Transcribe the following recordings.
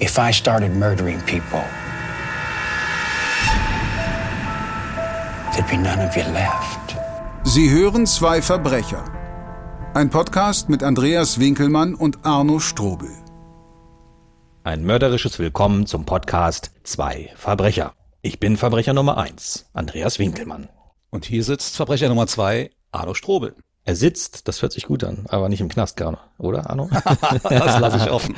if I started murdering people, there'd be none of you left. Sie hören zwei Verbrecher. Ein Podcast mit Andreas Winkelmann und Arno Strobel. Ein mörderisches Willkommen zum Podcast Zwei Verbrecher. Ich bin Verbrecher Nummer eins, Andreas Winkelmann. Und hier sitzt Verbrecher Nummer zwei, Arno Strobel. Er sitzt, das hört sich gut an, aber nicht im Knast gerne, oder Arno? das lasse ich offen.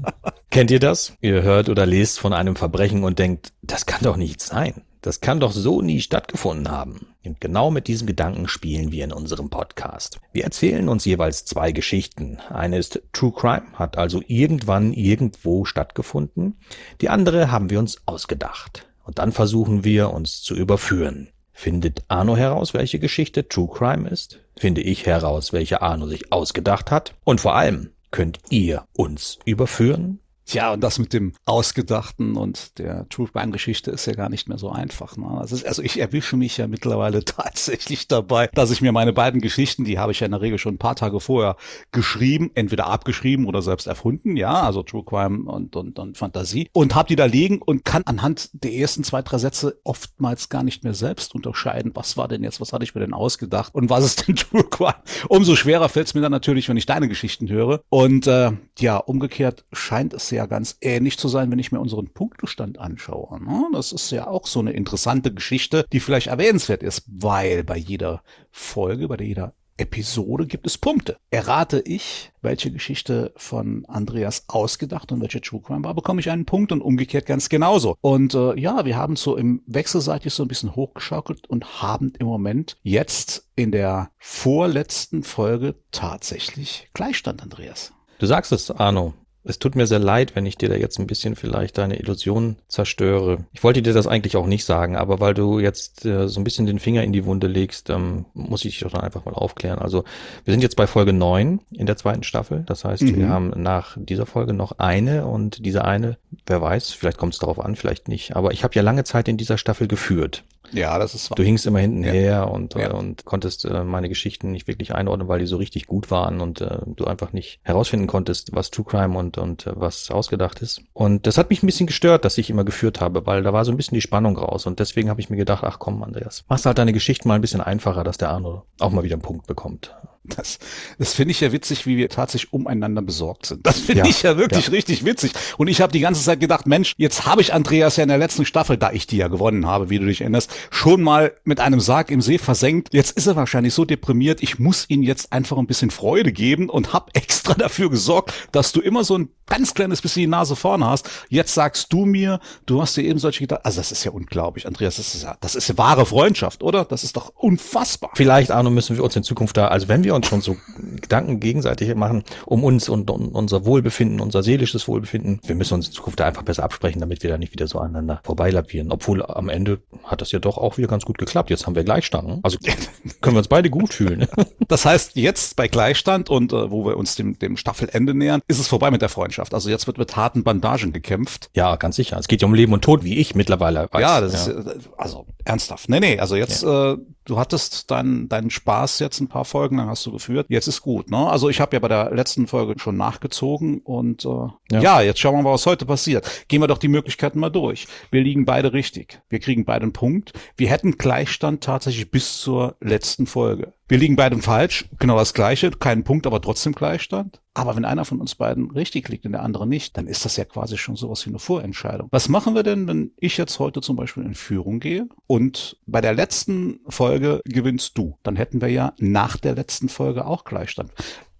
Kennt ihr das? Ihr hört oder lest von einem Verbrechen und denkt, das kann doch nicht sein. Das kann doch so nie stattgefunden haben. Und genau mit diesem Gedanken spielen wir in unserem Podcast. Wir erzählen uns jeweils zwei Geschichten. Eine ist True Crime, hat also irgendwann irgendwo stattgefunden. Die andere haben wir uns ausgedacht. Und dann versuchen wir uns zu überführen. Findet Arno heraus, welche Geschichte True Crime ist? Finde ich heraus, welche Arno sich ausgedacht hat? Und vor allem, könnt ihr uns überführen? Ja, und das mit dem Ausgedachten und der True Crime Geschichte ist ja gar nicht mehr so einfach. Ne? Also, also ich erwische mich ja mittlerweile tatsächlich dabei, dass ich mir meine beiden Geschichten, die habe ich ja in der Regel schon ein paar Tage vorher geschrieben, entweder abgeschrieben oder selbst erfunden, ja, also True Crime und, und, und Fantasie, und habe die da liegen und kann anhand der ersten zwei, drei Sätze oftmals gar nicht mehr selbst unterscheiden, was war denn jetzt, was hatte ich mir denn ausgedacht und was ist denn True Crime. Umso schwerer fällt es mir dann natürlich, wenn ich deine Geschichten höre. Und äh, ja, umgekehrt scheint es ja ja ganz ähnlich zu sein, wenn ich mir unseren Punktestand anschaue. Ne? Das ist ja auch so eine interessante Geschichte, die vielleicht erwähnenswert ist, weil bei jeder Folge, bei jeder Episode gibt es Punkte. Errate ich, welche Geschichte von Andreas ausgedacht und welche True Crime war, bekomme ich einen Punkt und umgekehrt ganz genauso. Und äh, ja, wir haben so im wechselseitig so ein bisschen hochgeschaukelt und haben im Moment jetzt in der vorletzten Folge tatsächlich Gleichstand, Andreas. Du sagst es, Arno. Es tut mir sehr leid, wenn ich dir da jetzt ein bisschen vielleicht deine Illusion zerstöre. Ich wollte dir das eigentlich auch nicht sagen, aber weil du jetzt äh, so ein bisschen den Finger in die Wunde legst, ähm, muss ich dich doch dann einfach mal aufklären. Also wir sind jetzt bei Folge neun in der zweiten Staffel. Das heißt, mhm. wir haben nach dieser Folge noch eine und diese eine, wer weiß, vielleicht kommt es darauf an, vielleicht nicht. Aber ich habe ja lange Zeit in dieser Staffel geführt. Ja, das ist wahr. Du hingst immer hinten ja. her und, ja. und konntest äh, meine Geschichten nicht wirklich einordnen, weil die so richtig gut waren und äh, du einfach nicht herausfinden konntest, was True Crime und, und äh, was ausgedacht ist. Und das hat mich ein bisschen gestört, dass ich immer geführt habe, weil da war so ein bisschen die Spannung raus. Und deswegen habe ich mir gedacht, ach komm, Andreas, machst halt deine Geschichten mal ein bisschen einfacher, dass der Arno auch mal wieder einen Punkt bekommt. Das, das finde ich ja witzig, wie wir tatsächlich umeinander besorgt sind. Das finde ja, ich ja wirklich ja. richtig witzig. Und ich habe die ganze Zeit gedacht, Mensch, jetzt habe ich Andreas ja in der letzten Staffel, da ich die ja gewonnen habe, wie du dich erinnerst, schon mal mit einem Sarg im See versenkt. Jetzt ist er wahrscheinlich so deprimiert, ich muss ihm jetzt einfach ein bisschen Freude geben und habe extra dafür gesorgt, dass du immer so ein ganz kleines bisschen die Nase vorne hast. Jetzt sagst du mir, du hast dir eben solche gedacht. Also das ist ja unglaublich, Andreas. Das ist ja, das ist ja wahre Freundschaft, oder? Das ist doch unfassbar. Vielleicht, Arno, müssen wir uns in Zukunft da, also wenn wir uns schon so Gedanken gegenseitig machen, um uns und um unser Wohlbefinden, unser seelisches Wohlbefinden, wir müssen uns in Zukunft da einfach besser absprechen, damit wir da nicht wieder so aneinander vorbeilapieren. Obwohl am Ende hat das ja doch auch wieder ganz gut geklappt. Jetzt haben wir Gleichstand. Also können wir uns beide gut fühlen. Das heißt, jetzt bei Gleichstand und äh, wo wir uns dem, dem Staffelende nähern, ist es vorbei mit der Freundschaft. Also jetzt wird mit harten Bandagen gekämpft. Ja, ganz sicher. Es geht ja um Leben und Tod, wie ich mittlerweile weiß. Ja, das ja. ist also ernsthaft. Nee, nee, also jetzt ja. äh, du hattest deinen deinen Spaß jetzt ein paar Folgen lang hast du geführt. Jetzt ist gut, ne? Also ich habe ja bei der letzten Folge schon nachgezogen und äh, ja. ja. jetzt schauen wir mal, was heute passiert. Gehen wir doch die Möglichkeiten mal durch. Wir liegen beide richtig. Wir kriegen beide einen Punkt. Wir hätten Gleichstand tatsächlich bis zur letzten Folge. Wir liegen beide falsch, genau das gleiche, keinen Punkt, aber trotzdem Gleichstand. Aber wenn einer von uns beiden richtig liegt und der andere nicht, dann ist das ja quasi schon sowas wie eine Vorentscheidung. Was machen wir denn, wenn ich jetzt heute zum Beispiel in Führung gehe und bei der letzten Folge gewinnst du? Dann hätten wir ja nach der letzten Folge auch Gleichstand.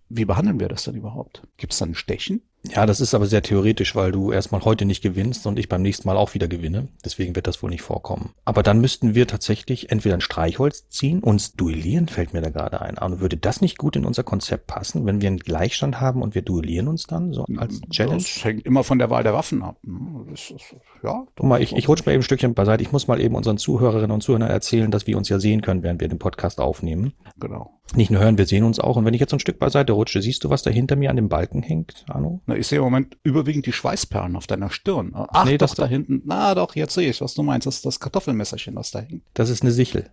Wie behandeln wir das denn überhaupt? Gibt es dann ein Stechen? Ja, das ist aber sehr theoretisch, weil du erstmal heute nicht gewinnst und ich beim nächsten Mal auch wieder gewinne. Deswegen wird das wohl nicht vorkommen. Aber dann müssten wir tatsächlich entweder ein Streichholz ziehen, uns duellieren, fällt mir da gerade ein. Aber würde das nicht gut in unser Konzept passen, wenn wir einen Gleichstand haben und wir duellieren uns dann so als Challenge? Das hängt immer von der Wahl der Waffen ab. Ne? Ist, ja, Guck mal, ich, ich rutsche mal eben ein Stückchen beiseite. Ich muss mal eben unseren Zuhörerinnen und Zuhörern erzählen, dass wir uns ja sehen können, während wir den Podcast aufnehmen. Genau. Nicht nur hören, wir sehen uns auch. Und wenn ich jetzt so ein Stück beiseite rutsche, siehst du, was da hinter mir an dem Balken hängt, Arno? Na, ich sehe im Moment überwiegend die Schweißperlen auf deiner Stirn. Ach, nee, doch, da hinten. Na doch, jetzt sehe ich, was du meinst. Das ist das Kartoffelmesserchen, was da hängt. Das ist eine Sichel.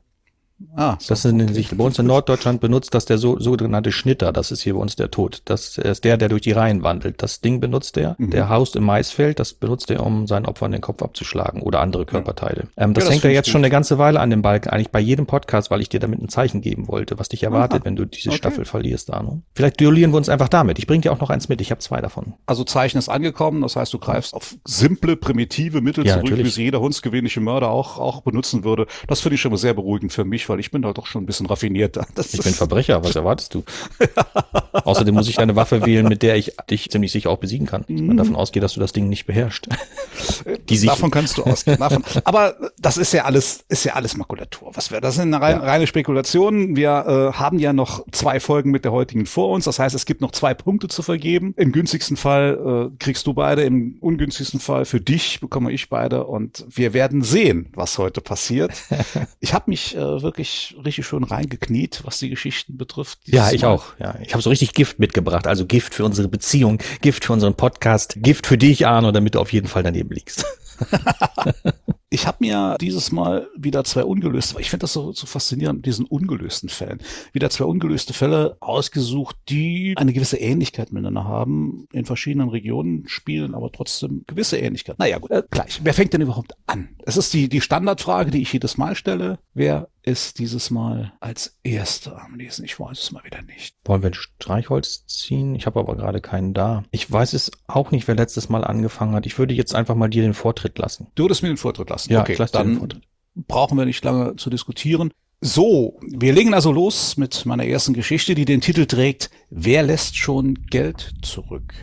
Ah, so, das ist okay. sich bei uns in Norddeutschland benutzt das der so, sogenannte Schnitter. Das ist hier bei uns der Tod. Das ist der, der durch die Reihen wandelt. Das Ding benutzt der. Mhm. Der haust im Maisfeld. Das benutzt er, um seinen Opfern den Kopf abzuschlagen oder andere Körperteile. Ja. Ähm, das, ja, das hängt ja jetzt gut. schon eine ganze Weile an dem Balken. Eigentlich bei jedem Podcast, weil ich dir damit ein Zeichen geben wollte, was dich erwartet, Aha. wenn du diese okay. Staffel verlierst, Arno. Vielleicht duellieren wir uns einfach damit. Ich bringe dir auch noch eins mit. Ich habe zwei davon. Also Zeichen ist angekommen. Das heißt, du greifst auf simple, primitive Mittel ja, zurück, natürlich. wie es jeder hundsgewöhnliche Mörder auch, auch benutzen würde. Das finde ich schon mal sehr beruhigend für mich, weil ich bin da doch schon ein bisschen raffinierter. Das ich bin Verbrecher, was erwartest du? Außerdem muss ich eine Waffe wählen, mit der ich dich ziemlich sicher auch besiegen kann. Ich mhm. davon ausgehe, dass du das Ding nicht beherrschst. Die davon kannst du ausgehen. Davon. Aber das ist ja alles, ist ja alles Makulatur. Was wäre das sind rein, ja. reine Spekulationen. Wir äh, haben ja noch zwei Folgen mit der heutigen vor uns. Das heißt, es gibt noch zwei Punkte zu vergeben. Im günstigsten Fall äh, kriegst du beide, im ungünstigsten Fall für dich bekomme ich beide und wir werden sehen, was heute passiert. ich habe mich äh, wirklich richtig schön reingekniet, was die Geschichten betrifft. Ja, ich Mal. auch. Ja, ich habe so richtig Gift mitgebracht, also Gift für unsere Beziehung, Gift für unseren Podcast, Gift für dich, Arno, damit du auf jeden Fall daneben liegst. Ich habe mir dieses Mal wieder zwei ungelöste, ich finde das so, so faszinierend mit diesen ungelösten Fällen, wieder zwei ungelöste Fälle ausgesucht, die eine gewisse Ähnlichkeit miteinander haben, in verschiedenen Regionen spielen, aber trotzdem gewisse Ähnlichkeit. Naja, gut, äh, gleich. Wer fängt denn überhaupt an? Es ist die, die Standardfrage, die ich jedes Mal stelle. Wer ist dieses Mal als Erster am Lesen? Ich weiß es mal wieder nicht. Wollen wir ein Streichholz ziehen? Ich habe aber gerade keinen da. Ich weiß es auch nicht, wer letztes Mal angefangen hat. Ich würde jetzt einfach mal dir den Vortritt lassen. Du würdest mir den Vortritt lassen? Ja, okay, dann brauchen wir nicht lange zu diskutieren. So, wir legen also los mit meiner ersten Geschichte, die den Titel trägt Wer lässt schon Geld zurück?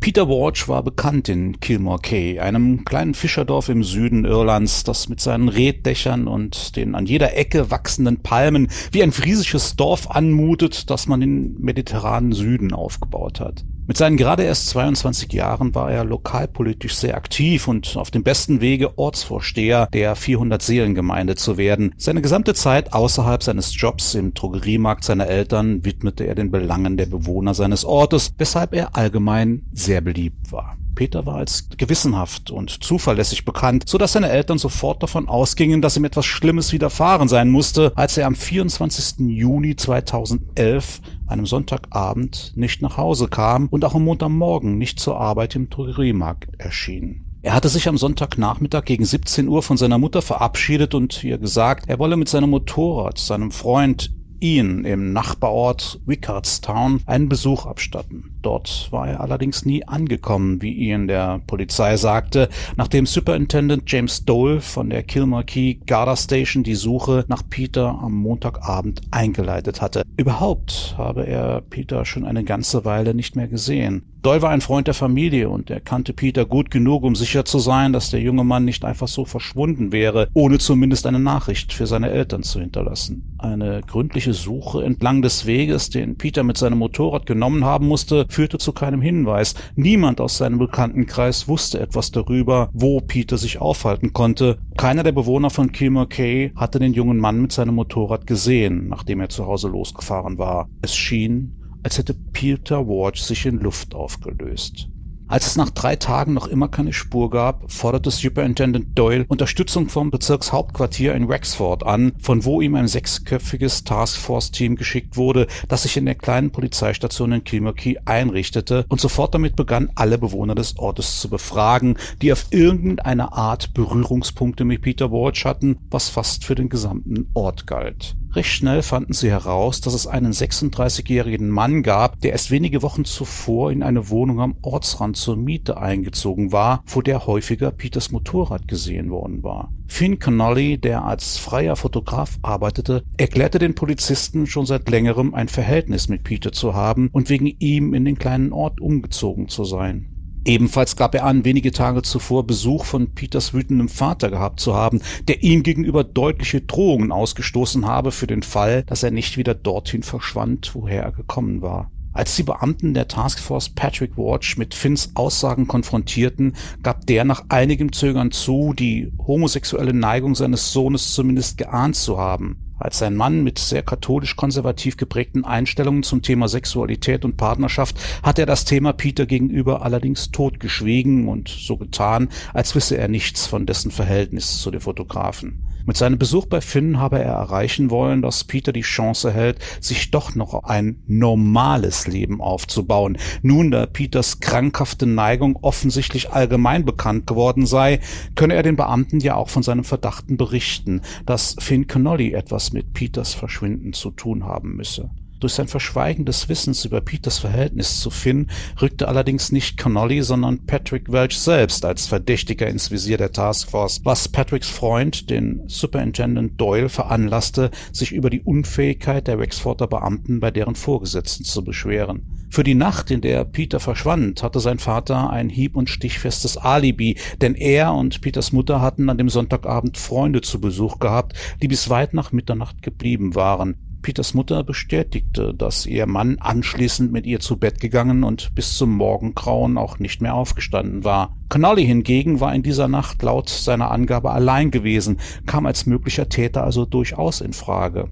Peter Walsh war bekannt in Kilmore Cay, einem kleinen Fischerdorf im Süden Irlands, das mit seinen Reddächern und den an jeder Ecke wachsenden Palmen wie ein friesisches Dorf anmutet, das man im mediterranen Süden aufgebaut hat. Mit seinen gerade erst 22 Jahren war er lokalpolitisch sehr aktiv und auf dem besten Wege, Ortsvorsteher der 400-Seelengemeinde zu werden. Seine gesamte Zeit außerhalb seines Jobs im Drogeriemarkt seiner Eltern widmete er den Belangen der Bewohner seines Ortes, weshalb er allgemein sehr beliebt war. Peter war als gewissenhaft und zuverlässig bekannt, so dass seine Eltern sofort davon ausgingen, dass ihm etwas Schlimmes widerfahren sein musste, als er am 24. Juni 2011, einem Sonntagabend, nicht nach Hause kam und auch am Montagmorgen nicht zur Arbeit im Drogeriemarkt erschien. Er hatte sich am Sonntagnachmittag gegen 17 Uhr von seiner Mutter verabschiedet und ihr gesagt, er wolle mit seinem Motorrad seinem Freund Ian im Nachbarort Wickardstown einen Besuch abstatten. Dort war er allerdings nie angekommen, wie Ian der Polizei sagte, nachdem Superintendent James Dole von der Kilmarkey Garda Station die Suche nach Peter am Montagabend eingeleitet hatte. Überhaupt habe er Peter schon eine ganze Weile nicht mehr gesehen. Doyle war ein Freund der Familie und er kannte Peter gut genug, um sicher zu sein, dass der junge Mann nicht einfach so verschwunden wäre, ohne zumindest eine Nachricht für seine Eltern zu hinterlassen. Eine gründliche Suche entlang des Weges, den Peter mit seinem Motorrad genommen haben musste, führte zu keinem Hinweis. Niemand aus seinem Bekanntenkreis wusste etwas darüber, wo Peter sich aufhalten konnte. Keiner der Bewohner von Kilmer Cay hatte den jungen Mann mit seinem Motorrad gesehen, nachdem er zu Hause losgefahren war. Es schien, als hätte Peter Walsh sich in Luft aufgelöst. Als es nach drei Tagen noch immer keine Spur gab, forderte Superintendent Doyle Unterstützung vom Bezirkshauptquartier in Wexford an, von wo ihm ein sechsköpfiges Taskforce-Team geschickt wurde, das sich in der kleinen Polizeistation in Kilmarkey einrichtete und sofort damit begann, alle Bewohner des Ortes zu befragen, die auf irgendeine Art Berührungspunkte mit Peter Walsh hatten, was fast für den gesamten Ort galt. Recht schnell fanden sie heraus, dass es einen 36-jährigen Mann gab, der erst wenige Wochen zuvor in eine Wohnung am Ortsrand zur Miete eingezogen war, vor der häufiger Peters Motorrad gesehen worden war. Finn Connolly, der als freier Fotograf arbeitete, erklärte den Polizisten schon seit längerem ein Verhältnis mit Peter zu haben und wegen ihm in den kleinen Ort umgezogen zu sein. Ebenfalls gab er an, wenige Tage zuvor Besuch von Peters wütendem Vater gehabt zu haben, der ihm gegenüber deutliche Drohungen ausgestoßen habe für den Fall, dass er nicht wieder dorthin verschwand, woher er gekommen war. Als die Beamten der Taskforce Patrick Watch mit Finns Aussagen konfrontierten, gab der nach einigem Zögern zu, die homosexuelle Neigung seines Sohnes zumindest geahnt zu haben. Als ein Mann mit sehr katholisch-konservativ geprägten Einstellungen zum Thema Sexualität und Partnerschaft hat er das Thema Peter gegenüber allerdings totgeschwiegen und so getan, als wisse er nichts von dessen Verhältnis zu den Fotografen. Mit seinem Besuch bei Finn habe er erreichen wollen, dass Peter die Chance hält, sich doch noch ein normales Leben aufzubauen. Nun, da Peters krankhafte Neigung offensichtlich allgemein bekannt geworden sei, könne er den Beamten ja auch von seinem Verdachten berichten, dass Finn Connolly etwas mit Peters Verschwinden zu tun haben müsse. Durch sein Verschweigen des Wissens über Peters Verhältnis zu Finn rückte allerdings nicht Connolly, sondern Patrick Welch selbst als Verdächtiger ins Visier der Taskforce, was Patricks Freund, den Superintendent Doyle, veranlasste, sich über die Unfähigkeit der Wexforder Beamten bei deren Vorgesetzten zu beschweren. Für die Nacht, in der Peter verschwand, hatte sein Vater ein hieb- und stichfestes Alibi, denn er und Peters Mutter hatten an dem Sonntagabend Freunde zu Besuch gehabt, die bis weit nach Mitternacht geblieben waren. Peters Mutter bestätigte, dass ihr Mann anschließend mit ihr zu Bett gegangen und bis zum Morgengrauen auch nicht mehr aufgestanden war. Connolly hingegen war in dieser Nacht laut seiner Angabe allein gewesen, kam als möglicher Täter also durchaus in Frage.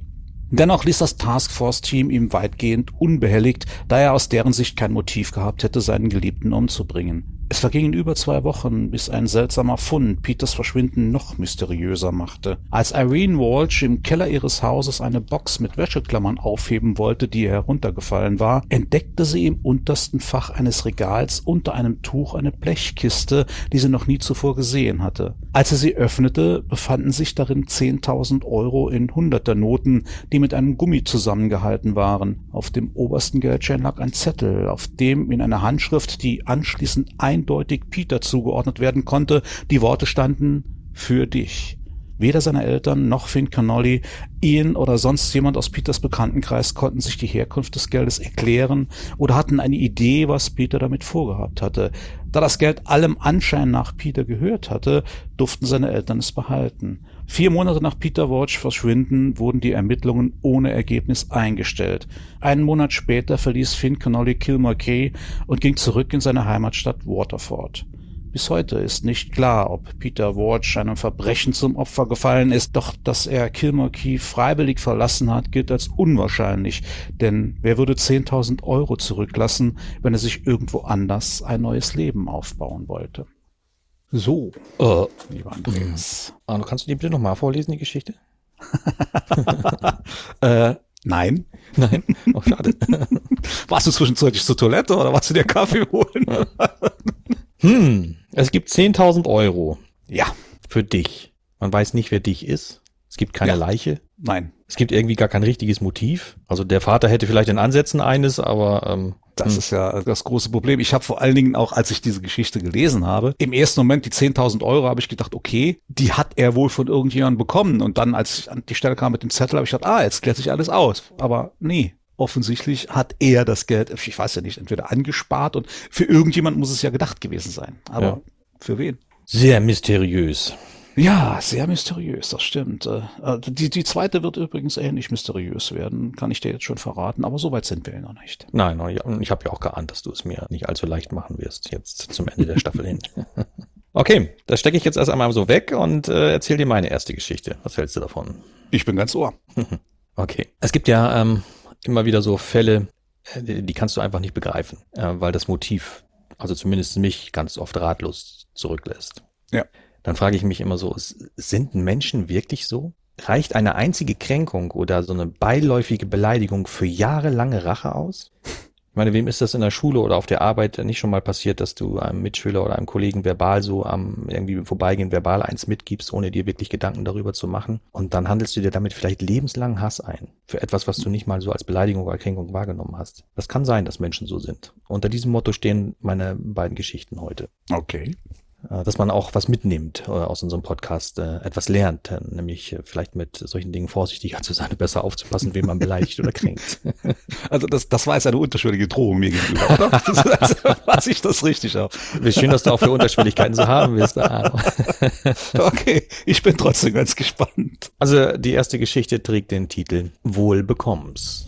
Dennoch ließ das Taskforce-Team ihm weitgehend unbehelligt, da er aus deren Sicht kein Motiv gehabt hätte, seinen Geliebten umzubringen. Es vergingen über zwei Wochen, bis ein seltsamer Fund Peters Verschwinden noch mysteriöser machte. Als Irene Walsh im Keller ihres Hauses eine Box mit Wäscheklammern aufheben wollte, die ihr heruntergefallen war, entdeckte sie im untersten Fach eines Regals unter einem Tuch eine Blechkiste, die sie noch nie zuvor gesehen hatte. Als sie sie öffnete, befanden sich darin 10.000 Euro in Hunderternoten, die mit einem Gummi zusammengehalten waren. Auf dem obersten Geldschein lag ein Zettel, auf dem in einer Handschrift, die anschließend ein eindeutig Peter zugeordnet werden konnte. Die Worte standen für dich. Weder seine Eltern noch Finn Connolly, Ian oder sonst jemand aus Peters Bekanntenkreis konnten sich die Herkunft des Geldes erklären oder hatten eine Idee, was Peter damit vorgehabt hatte. Da das Geld allem Anschein nach Peter gehört hatte, durften seine Eltern es behalten. Vier Monate nach Peter Walsh Verschwinden wurden die Ermittlungen ohne Ergebnis eingestellt. Einen Monat später verließ Finn Connolly Kilmore und ging zurück in seine Heimatstadt Waterford. Bis heute ist nicht klar, ob Peter Walsh einem Verbrechen zum Opfer gefallen ist, doch dass er Kilmore freiwillig verlassen hat, gilt als unwahrscheinlich, denn wer würde 10.000 Euro zurücklassen, wenn er sich irgendwo anders ein neues Leben aufbauen wollte? So, äh, lieber Andreas. Arno, kannst du die bitte nochmal vorlesen, die Geschichte? äh, nein. Nein? Oh, schade. warst du zwischenzeitlich zur Toilette oder warst du dir Kaffee holen? hm, es gibt 10.000 Euro. Ja. Für dich. Man weiß nicht, wer dich ist. Es gibt keine ja. Leiche. Nein. Es gibt irgendwie gar kein richtiges Motiv. Also der Vater hätte vielleicht in Ansätzen eines, aber ähm, das hm. ist ja das große Problem. Ich habe vor allen Dingen auch, als ich diese Geschichte gelesen habe, im ersten Moment die 10.000 Euro habe ich gedacht, okay, die hat er wohl von irgendjemandem bekommen. Und dann, als ich an die Stelle kam mit dem Zettel, habe ich gedacht, ah, jetzt klärt sich alles aus. Aber nee, offensichtlich hat er das Geld, ich weiß ja nicht, entweder angespart und für irgendjemand muss es ja gedacht gewesen sein. Aber ja. für wen? Sehr mysteriös. Ja, sehr mysteriös, das stimmt. Äh, äh, die, die zweite wird übrigens ähnlich mysteriös werden, kann ich dir jetzt schon verraten, aber so weit sind wir noch nicht. Nein, ich habe ja auch geahnt, dass du es mir nicht allzu leicht machen wirst, jetzt zum Ende der Staffel hin. Okay, das stecke ich jetzt erst einmal so weg und äh, erzähl dir meine erste Geschichte. Was hältst du davon? Ich bin ganz ohr. okay. Es gibt ja ähm, immer wieder so Fälle, äh, die kannst du einfach nicht begreifen, äh, weil das Motiv, also zumindest mich, ganz oft ratlos zurücklässt. Ja dann frage ich mich immer so, sind Menschen wirklich so? Reicht eine einzige Kränkung oder so eine beiläufige Beleidigung für jahrelange Rache aus? Ich meine, wem ist das in der Schule oder auf der Arbeit nicht schon mal passiert, dass du einem Mitschüler oder einem Kollegen verbal so am irgendwie vorbeigehen verbal eins mitgibst, ohne dir wirklich Gedanken darüber zu machen? Und dann handelst du dir damit vielleicht lebenslang Hass ein für etwas, was du nicht mal so als Beleidigung oder Kränkung wahrgenommen hast. Das kann sein, dass Menschen so sind. Unter diesem Motto stehen meine beiden Geschichten heute. Okay. Äh, dass man auch was mitnimmt äh, aus unserem Podcast, äh, etwas lernt, nämlich vielleicht mit solchen Dingen vorsichtiger zu sein, besser aufzupassen, wen man beleidigt oder kränkt. Also das, das war jetzt eine unterschwellige Drohung mir gegenüber, oder? Das, also, was ich das richtig habe. Wie schön, dass du auch für Unterschwelligkeiten zu haben bist. okay, ich bin trotzdem ganz gespannt. Also die erste Geschichte trägt den Titel Wohl bekomm's.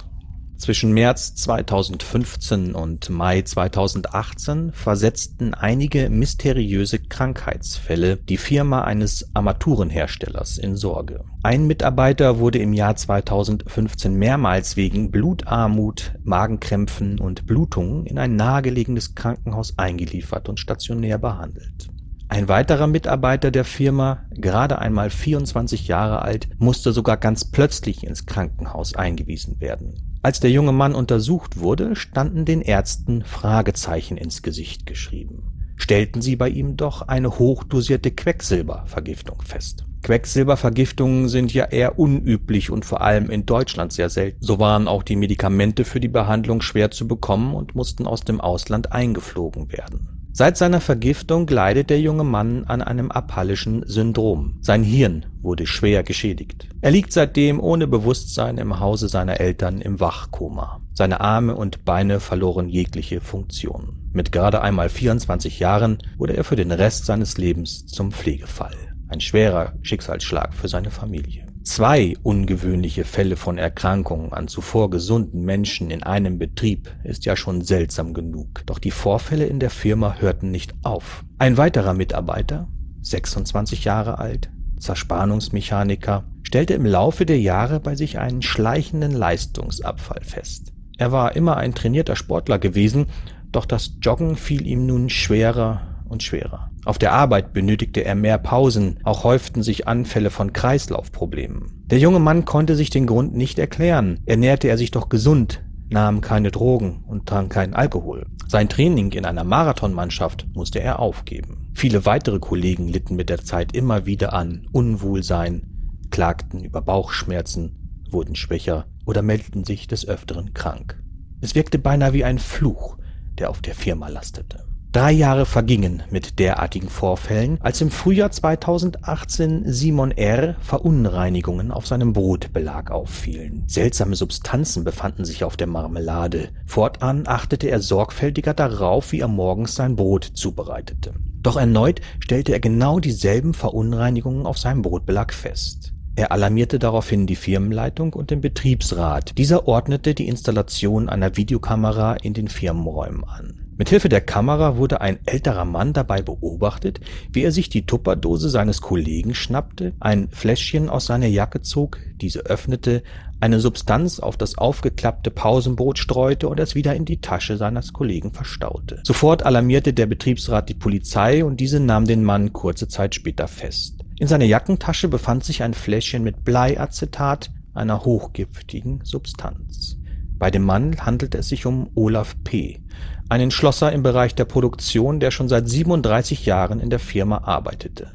Zwischen März 2015 und Mai 2018 versetzten einige mysteriöse Krankheitsfälle die Firma eines Armaturenherstellers in Sorge. Ein Mitarbeiter wurde im Jahr 2015 mehrmals wegen Blutarmut, Magenkrämpfen und Blutungen in ein nahegelegenes Krankenhaus eingeliefert und stationär behandelt. Ein weiterer Mitarbeiter der Firma, gerade einmal 24 Jahre alt, musste sogar ganz plötzlich ins Krankenhaus eingewiesen werden. Als der junge Mann untersucht wurde, standen den Ärzten Fragezeichen ins Gesicht geschrieben. Stellten sie bei ihm doch eine hochdosierte Quecksilbervergiftung fest. Quecksilbervergiftungen sind ja eher unüblich und vor allem in Deutschland sehr selten. So waren auch die Medikamente für die Behandlung schwer zu bekommen und mussten aus dem Ausland eingeflogen werden. Seit seiner Vergiftung leidet der junge Mann an einem aphallischen Syndrom. Sein Hirn wurde schwer geschädigt. Er liegt seitdem ohne Bewusstsein im Hause seiner Eltern im Wachkoma. Seine Arme und Beine verloren jegliche Funktion. Mit gerade einmal 24 Jahren wurde er für den Rest seines Lebens zum Pflegefall. Ein schwerer Schicksalsschlag für seine Familie. Zwei ungewöhnliche Fälle von Erkrankungen an zuvor gesunden Menschen in einem Betrieb ist ja schon seltsam genug. Doch die Vorfälle in der Firma hörten nicht auf. Ein weiterer Mitarbeiter, 26 Jahre alt, Zerspannungsmechaniker, stellte im Laufe der Jahre bei sich einen schleichenden Leistungsabfall fest. Er war immer ein trainierter Sportler gewesen, doch das Joggen fiel ihm nun schwerer und schwerer. Auf der Arbeit benötigte er mehr Pausen, auch häuften sich Anfälle von Kreislaufproblemen. Der junge Mann konnte sich den Grund nicht erklären. Ernährte er sich doch gesund, nahm keine Drogen und trank keinen Alkohol. Sein Training in einer Marathonmannschaft musste er aufgeben. Viele weitere Kollegen litten mit der Zeit immer wieder an Unwohlsein, klagten über Bauchschmerzen, wurden schwächer oder meldeten sich des Öfteren krank. Es wirkte beinahe wie ein Fluch, der auf der Firma lastete. Drei Jahre vergingen mit derartigen Vorfällen, als im Frühjahr 2018 Simon R. Verunreinigungen auf seinem Brotbelag auffielen. Seltsame Substanzen befanden sich auf der Marmelade. Fortan achtete er sorgfältiger darauf, wie er morgens sein Brot zubereitete. Doch erneut stellte er genau dieselben Verunreinigungen auf seinem Brotbelag fest. Er alarmierte daraufhin die Firmenleitung und den Betriebsrat. Dieser ordnete die Installation einer Videokamera in den Firmenräumen an. Mithilfe der Kamera wurde ein älterer Mann dabei beobachtet, wie er sich die Tupperdose seines Kollegen schnappte, ein Fläschchen aus seiner Jacke zog, diese öffnete, eine Substanz auf das aufgeklappte Pausenbrot streute und es wieder in die Tasche seines Kollegen verstaute. Sofort alarmierte der Betriebsrat die Polizei und diese nahm den Mann kurze Zeit später fest. In seiner Jackentasche befand sich ein Fläschchen mit Bleiacetat, einer hochgiftigen Substanz. Bei dem Mann handelte es sich um Olaf P., einen Schlosser im Bereich der Produktion, der schon seit 37 Jahren in der Firma arbeitete.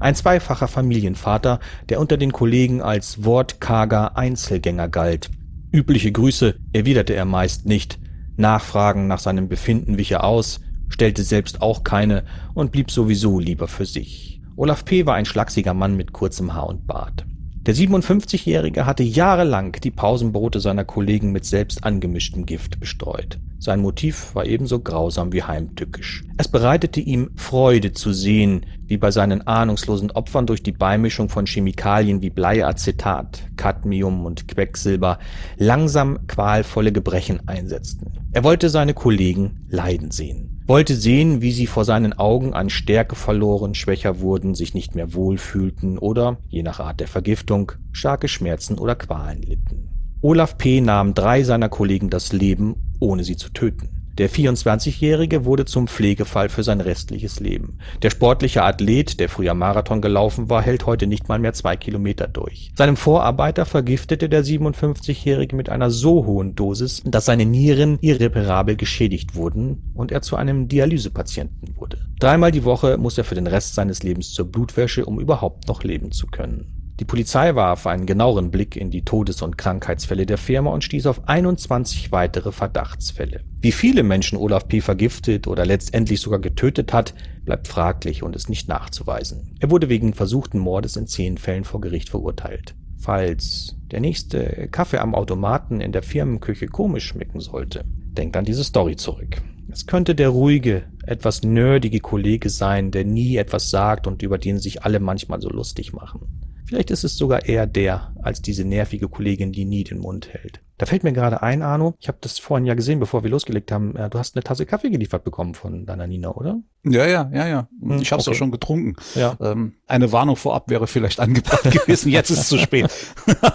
Ein zweifacher Familienvater, der unter den Kollegen als wortkarger Einzelgänger galt. Übliche Grüße erwiderte er meist nicht, Nachfragen nach seinem Befinden wich er aus, stellte selbst auch keine und blieb sowieso lieber für sich. Olaf P. war ein schlachsiger Mann mit kurzem Haar und Bart. Der 57-Jährige hatte jahrelang die Pausenbrote seiner Kollegen mit selbst angemischtem Gift bestreut. Sein Motiv war ebenso grausam wie heimtückisch. Es bereitete ihm Freude zu sehen, wie bei seinen ahnungslosen Opfern durch die Beimischung von Chemikalien wie Bleiacetat, Cadmium und Quecksilber langsam qualvolle Gebrechen einsetzten. Er wollte seine Kollegen leiden sehen wollte sehen, wie sie vor seinen Augen an Stärke verloren, schwächer wurden, sich nicht mehr wohlfühlten oder, je nach Art der Vergiftung, starke Schmerzen oder Qualen litten. Olaf P. nahm drei seiner Kollegen das Leben, ohne sie zu töten. Der 24-Jährige wurde zum Pflegefall für sein restliches Leben. Der sportliche Athlet, der früher Marathon gelaufen war, hält heute nicht mal mehr zwei Kilometer durch. Seinem Vorarbeiter vergiftete der 57-Jährige mit einer so hohen Dosis, dass seine Nieren irreparabel geschädigt wurden und er zu einem Dialysepatienten wurde. Dreimal die Woche muss er für den Rest seines Lebens zur Blutwäsche, um überhaupt noch leben zu können. Die Polizei warf einen genaueren Blick in die Todes- und Krankheitsfälle der Firma und stieß auf 21 weitere Verdachtsfälle. Wie viele Menschen Olaf P. vergiftet oder letztendlich sogar getötet hat, bleibt fraglich und ist nicht nachzuweisen. Er wurde wegen versuchten Mordes in zehn Fällen vor Gericht verurteilt. Falls der nächste Kaffee am Automaten in der Firmenküche komisch schmecken sollte, denkt an diese Story zurück. Es könnte der ruhige, etwas nerdige Kollege sein, der nie etwas sagt und über den sich alle manchmal so lustig machen. Vielleicht ist es sogar eher der als diese nervige Kollegin, die nie den Mund hält. Da fällt mir gerade ein, Arno, ich habe das vorhin ja gesehen, bevor wir losgelegt haben. Äh, du hast eine Tasse Kaffee geliefert bekommen von deiner Nina, oder? Ja, ja, ja, ja. Hm, Ich habe es okay. auch schon getrunken. Ja. Ähm, eine Warnung vorab wäre vielleicht angebracht gewesen. Jetzt ist es zu spät.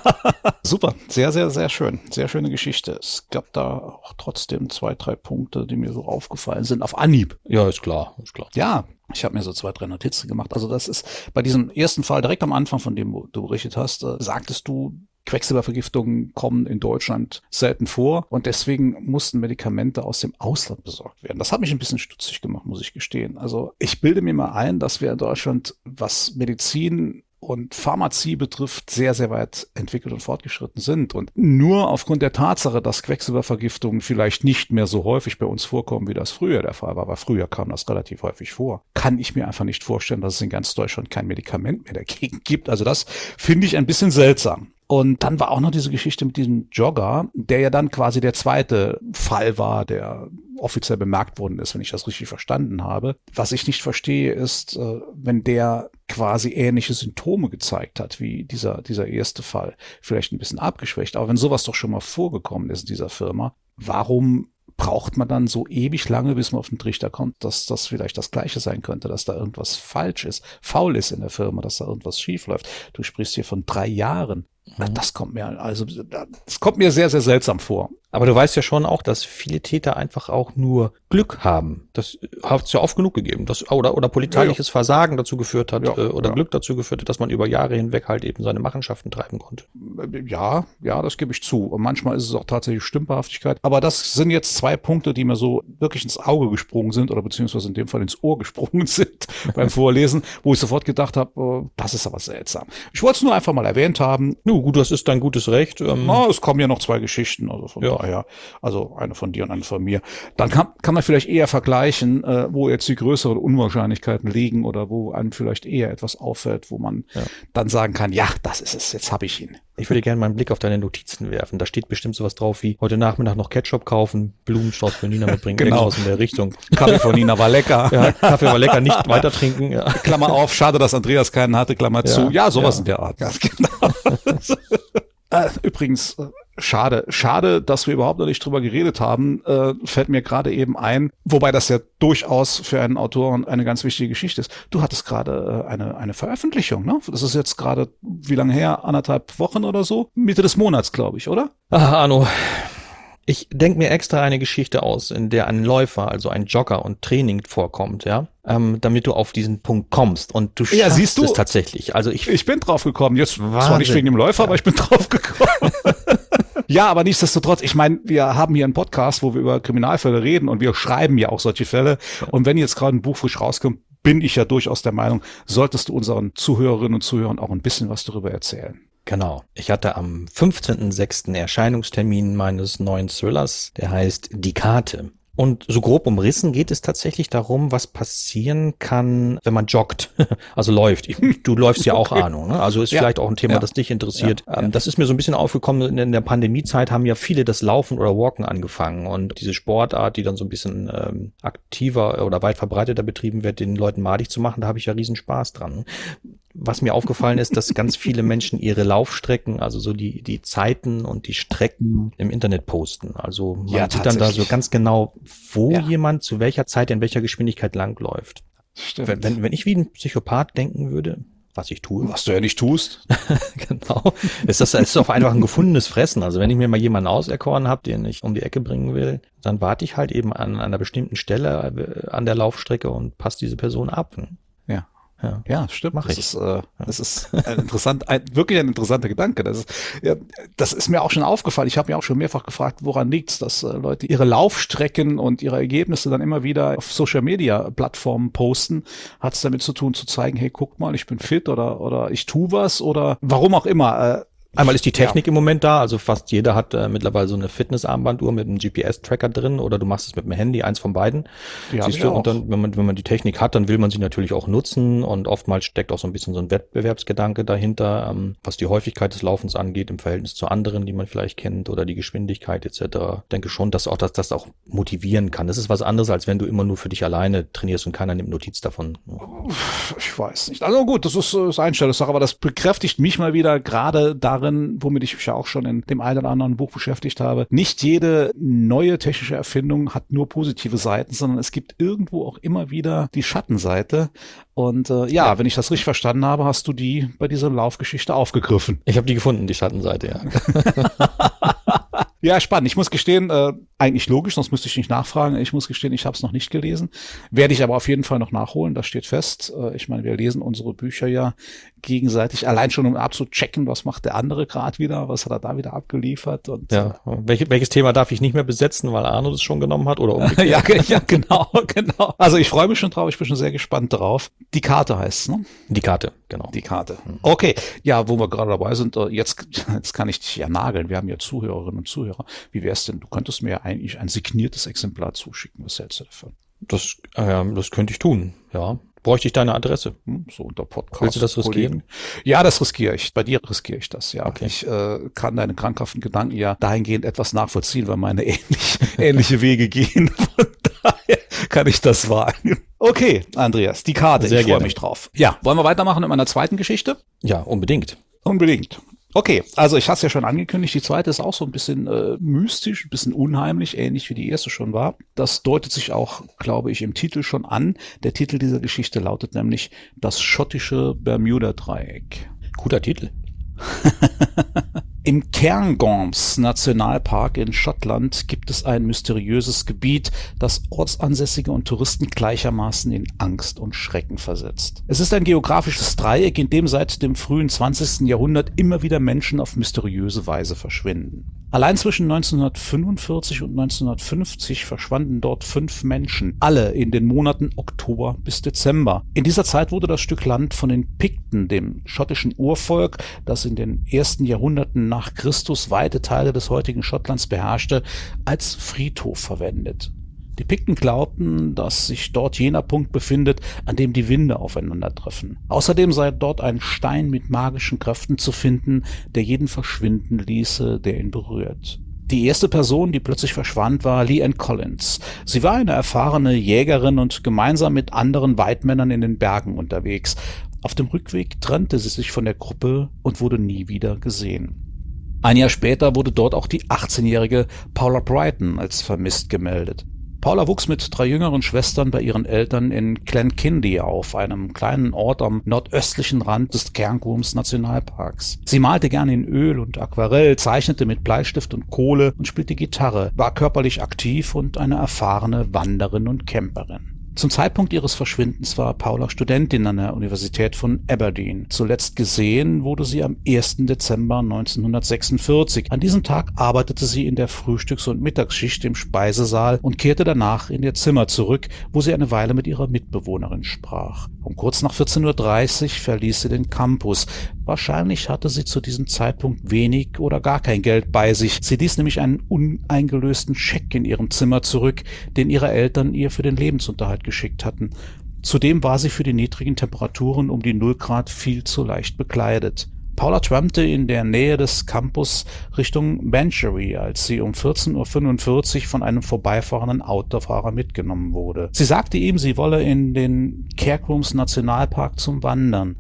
Super, sehr, sehr, sehr schön. Sehr schöne Geschichte. Es gab da auch trotzdem zwei, drei Punkte, die mir so aufgefallen sind. Auf Anhieb. Ja, ist klar, ist klar. Ja, ich habe mir so zwei, drei Notizen gemacht. Also das ist bei diesem ersten Fall direkt am Anfang, von dem du berichtet hast, äh, sagtest du, Quecksilbervergiftungen kommen in Deutschland selten vor und deswegen mussten Medikamente aus dem Ausland besorgt werden. Das hat mich ein bisschen stutzig gemacht, muss ich gestehen. Also ich bilde mir mal ein, dass wir in Deutschland, was Medizin und Pharmazie betrifft, sehr, sehr weit entwickelt und fortgeschritten sind. Und nur aufgrund der Tatsache, dass Quecksilbervergiftungen vielleicht nicht mehr so häufig bei uns vorkommen, wie das früher der Fall war, weil früher kam das relativ häufig vor, kann ich mir einfach nicht vorstellen, dass es in ganz Deutschland kein Medikament mehr dagegen gibt. Also das finde ich ein bisschen seltsam. Und dann war auch noch diese Geschichte mit diesem Jogger, der ja dann quasi der zweite Fall war, der offiziell bemerkt worden ist, wenn ich das richtig verstanden habe. Was ich nicht verstehe, ist, äh, wenn der quasi ähnliche Symptome gezeigt hat, wie dieser, dieser erste Fall. Vielleicht ein bisschen abgeschwächt, aber wenn sowas doch schon mal vorgekommen ist in dieser Firma, warum braucht man dann so ewig lange, bis man auf den Trichter kommt, dass das vielleicht das Gleiche sein könnte, dass da irgendwas falsch ist, faul ist in der Firma, dass da irgendwas schief läuft. Du sprichst hier von drei Jahren. Das kommt mir, also, das kommt mir sehr, sehr seltsam vor. Aber du weißt ja schon auch, dass viele Täter einfach auch nur Glück haben. Das hat es ja oft genug gegeben. Das, oder, oder polizeiliches Versagen dazu geführt hat, Ja, äh, oder ja. Glück dazu geführt hat, dass man über Jahre hinweg halt eben seine Machenschaften treiben konnte. Ja, ja, das gebe ich zu. Und manchmal ist es auch tatsächlich Stümperhaftigkeit. Aber das sind jetzt zwei Punkte, die mir so wirklich ins Auge gesprungen sind oder beziehungsweise in dem Fall ins Ohr gesprungen sind beim Vorlesen, wo ich sofort gedacht habe, äh, das ist aber seltsam. Ich wollte es nur einfach mal erwähnt haben. Nu, gut, das ist dein gutes Recht. Ähm, Na, es kommen ja noch zwei Geschichten, also von Ja. daher, also eine von dir und eine von mir. Dann kann, kann man vielleicht eher vergleichen, äh, wo jetzt die größeren Unwahrscheinlichkeiten liegen oder wo einem vielleicht eher etwas auffällt, wo man dann sagen kann, ja, das ist es, jetzt habe ich ihn. Ich würde gerne mal einen Blick auf deine Notizen werfen. Da steht bestimmt sowas drauf wie heute Nachmittag noch Ketchup kaufen, Blumenstrauß für Nina mitbringen, Genau. irgendwas in der Richtung. Kaffee von Nina war lecker. Ja, Kaffee war lecker, nicht weiter trinken. Ja. Klammer auf, schade, dass Andreas keinen hatte, Klammer zu. Ja, sowas ja. in der Art. Ganz genau. Äh, Übrigens, äh, schade, schade, dass wir überhaupt noch nicht drüber geredet haben, äh, fällt mir gerade eben ein, wobei das ja durchaus für einen Autoren eine ganz wichtige Geschichte ist. Du hattest gerade äh, eine, eine Veröffentlichung, ne? Das ist jetzt gerade, wie lange her? Anderthalb Wochen oder so? Mitte des Monats, glaube ich, oder? Ah, Arno. Ich denke mir extra eine Geschichte aus, in der ein Läufer, also ein Jogger und Training vorkommt, ja, ähm, damit du auf diesen Punkt kommst. Und du Ja, schaffst siehst du? es tatsächlich. Also ich, Ich bin drauf gekommen. Jetzt zwar Wahnsinn. nicht wegen dem Läufer, aber ich bin drauf gekommen. ja, aber nichtsdestotrotz, ich meine, wir haben hier einen Podcast, wo wir über Kriminalfälle reden und wir schreiben ja auch solche Fälle. Und wenn jetzt gerade ein Buch frisch rauskommt, bin ich ja durchaus der Meinung, solltest du unseren Zuhörerinnen und Zuhörern auch ein bisschen was darüber erzählen. Genau. Ich hatte am 15.06. Erscheinungstermin meines neuen Thrillers, der heißt Die Karte. Und so grob umrissen geht es tatsächlich darum, was passieren kann, wenn man joggt, also läuft. Ich- Du läufst ja auch Ahnung, ne? also ist Ja. vielleicht auch ein Thema, Ja. das dich interessiert. Ja. Ähm, Das ist mir so ein bisschen aufgekommen, in der Pandemiezeit haben ja viele das Laufen oder Walken angefangen und diese Sportart, die dann so ein bisschen ähm, aktiver oder weit verbreiteter betrieben wird, den Leuten madig zu machen, da habe ich ja riesen Spaß dran. Was mir aufgefallen ist, dass ganz viele Menschen ihre Laufstrecken, also so die, die Zeiten und die Strecken im Internet posten. Also man Ja, sieht dann da so ganz genau, wo Ja. jemand zu welcher Zeit in welcher Geschwindigkeit langläuft. Stimmt. Wenn, wenn, ich wie ein Psychopath denken würde, was ich tue, was du ja nicht tust. genau, ist das ist doch einfach ein gefundenes Fressen. Also wenn ich mir mal jemanden auserkoren habe, den ich um die Ecke bringen will, dann warte ich halt eben an einer bestimmten Stelle äh, an der Laufstrecke und passe diese Person ab. Ja. Ja. Ja, stimmt. Mach das ich. Ist, äh, das ist ein interessant, ein, wirklich ein interessanter Gedanke. Das ist, ja, das ist mir auch schon aufgefallen. Ich habe mir auch schon mehrfach gefragt, woran liegt's, dass äh, Leute ihre Laufstrecken und ihre Ergebnisse dann immer wieder auf Social Media Plattformen posten. Hat's damit zu tun, zu zeigen, hey, guck mal, ich bin fit oder oder ich tu was oder warum auch immer. Äh, Einmal ist die Technik ja. im Moment da, also fast jeder hat äh, mittlerweile so eine Fitnessarmbanduhr mit einem GPS-Tracker drin oder du machst es mit dem Handy, eins von beiden. Ja, Siehst du, und dann, wenn man, wenn man die Technik hat, dann will man sie natürlich auch nutzen und oftmals steckt auch so ein bisschen so ein Wettbewerbsgedanke dahinter, ähm, was die Häufigkeit des Laufens angeht im Verhältnis zu anderen, die man vielleicht kennt oder die Geschwindigkeit etc. Ich denke schon, dass auch dass das auch motivieren kann. Das ist was anderes, als wenn du immer nur für dich alleine trainierst und keiner nimmt Notiz davon. Ich weiß nicht. Also gut, das ist, äh, ist Einstellungssache, aber das bekräftigt mich mal wieder gerade darin, womit ich mich ja auch schon in dem einen oder anderen Buch beschäftigt habe. Nicht jede neue technische Erfindung hat nur positive Seiten, sondern es gibt irgendwo auch immer wieder die Schattenseite. Und äh, ja, wenn ich das richtig verstanden habe, hast du die bei dieser Laufgeschichte aufgegriffen. Ich habe die gefunden, die Schattenseite, ja. Ja, spannend. Ich muss gestehen, äh, eigentlich logisch, sonst müsste ich nicht nachfragen. Ich muss gestehen, ich habe es noch nicht gelesen. Werde ich aber auf jeden Fall noch nachholen, das steht fest. Äh, ich meine, wir lesen unsere Bücher ja gegenseitig, allein schon um abzuchecken, was macht der andere gerade wieder, was hat er da wieder abgeliefert. Und, ja, äh, Welche, welches Thema darf ich nicht mehr besetzen, weil Arno das schon genommen hat oder umgekehrt? ja, ja, genau, genau. Also ich freue mich schon drauf, ich bin schon sehr gespannt drauf. Die Karte heißt ne? Die Karte, genau. Die Karte. Okay, ja, wo wir gerade dabei sind, äh, jetzt, jetzt kann ich dich ja nageln. Wir haben ja Zuhörerinnen und Zuhörer. Wie wär's denn, du könntest mir ja eigentlich ein signiertes Exemplar zuschicken. Was hältst du davon? Das, äh, das könnte ich tun, ja. Bräuchte ich deine Adresse? Hm, so unter Podcast. Willst du das riskieren? Ja, das riskiere ich. Bei dir riskiere ich das, ja. Okay. Ich äh, kann deine krankhaften Gedanken ja dahingehend etwas nachvollziehen, weil meine ähnlich, ähnliche Wege gehen. Von daher kann ich das wagen. Okay, Andreas, die Karte. Sehr ich freue mich drauf. Ja, wollen wir weitermachen mit meiner zweiten Geschichte? Ja, unbedingt. Unbedingt. Okay, also ich hatte ja schon angekündigt, die zweite ist auch so ein bisschen äh, mystisch, ein bisschen unheimlich, ähnlich wie die erste schon war. Das deutet sich auch, glaube ich, im Titel schon an. Der Titel dieser Geschichte lautet nämlich Das schottische Bermuda-Dreieck. Guter Titel. Im Cairngorms Nationalpark in Schottland gibt es ein mysteriöses Gebiet, das Ortsansässige und Touristen gleichermaßen in Angst und Schrecken versetzt. Es ist ein geografisches Dreieck, in dem seit dem frühen 20. Jahrhundert immer wieder Menschen auf mysteriöse Weise verschwinden. Allein zwischen 1945 und 1950 verschwanden dort fünf Menschen, alle in den Monaten Oktober bis Dezember. In dieser Zeit wurde das Stück Land von den Pikten, dem schottischen Urvolk, das in den ersten Jahrhunderten nach Christus weite Teile des heutigen Schottlands beherrschte, als Friedhof verwendet. Die Pikten glaubten, dass sich dort jener Punkt befindet, an dem die Winde aufeinandertreffen. Außerdem sei dort ein Stein mit magischen Kräften zu finden, der jeden verschwinden ließe, der ihn berührt. Die erste Person, die plötzlich verschwand, war Lee Ann Collins. Sie war eine erfahrene Jägerin und gemeinsam mit anderen Weidmännern in den Bergen unterwegs. Auf dem Rückweg trennte sie sich von der Gruppe und wurde nie wieder gesehen. Ein Jahr später wurde dort auch die 18-jährige Paula Brighton als vermisst gemeldet. Paula wuchs mit drei jüngeren Schwestern bei ihren Eltern in Glenkindie auf, einem kleinen Ort am nordöstlichen Rand des Cairngorms Nationalparks. Sie malte gerne in Öl und Aquarell, zeichnete mit Bleistift und Kohle und spielte Gitarre, war körperlich aktiv und eine erfahrene Wanderin und Camperin. Zum Zeitpunkt ihres Verschwindens war Paula Studentin an der Universität von Aberdeen. Zuletzt gesehen wurde sie am 1. Dezember 1946. An diesem Tag arbeitete sie in der Frühstücks- und Mittagsschicht im Speisesaal und kehrte danach in ihr Zimmer zurück, wo sie eine Weile mit ihrer Mitbewohnerin sprach. Um kurz nach 14.30 Uhr verließ sie den Campus. Wahrscheinlich hatte sie zu diesem Zeitpunkt wenig oder gar kein Geld bei sich. Sie ließ nämlich einen uneingelösten Scheck in ihrem Zimmer zurück, den ihre Eltern ihr für den Lebensunterhalt geschickt hatten. Zudem war sie für die niedrigen Temperaturen um die Null Grad viel zu leicht bekleidet. Paula trampte in der Nähe des Campus Richtung Banchory, als sie um 14.45 Uhr von einem vorbeifahrenden Autofahrer mitgenommen wurde. Sie sagte ihm, sie wolle in den Cairncroms Nationalpark zum Wandern.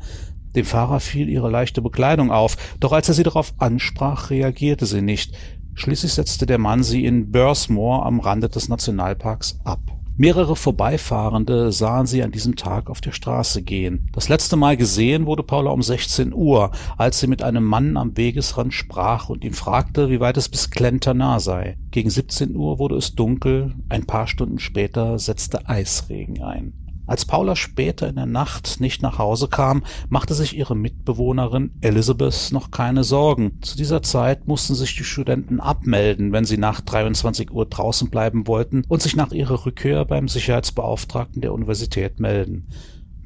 Dem Fahrer fiel ihre leichte Bekleidung auf, doch als er sie darauf ansprach, reagierte sie nicht. Schließlich setzte der Mann sie in Bursmore am Rande des Nationalparks ab. Mehrere Vorbeifahrende sahen sie an diesem Tag auf der Straße gehen. Das letzte Mal gesehen wurde Paula um 16 Uhr, als sie mit einem Mann am Wegesrand sprach und ihn fragte, wie weit es bis Klenternah sei. Gegen 17 Uhr wurde es dunkel, ein paar Stunden später setzte Eisregen ein. Als Paula später in der Nacht nicht nach Hause kam, machte sich ihre Mitbewohnerin Elizabeth noch keine Sorgen. Zu dieser Zeit mussten sich die Studenten abmelden, wenn sie nach 23 Uhr draußen bleiben wollten und sich nach ihrer Rückkehr beim Sicherheitsbeauftragten der Universität melden.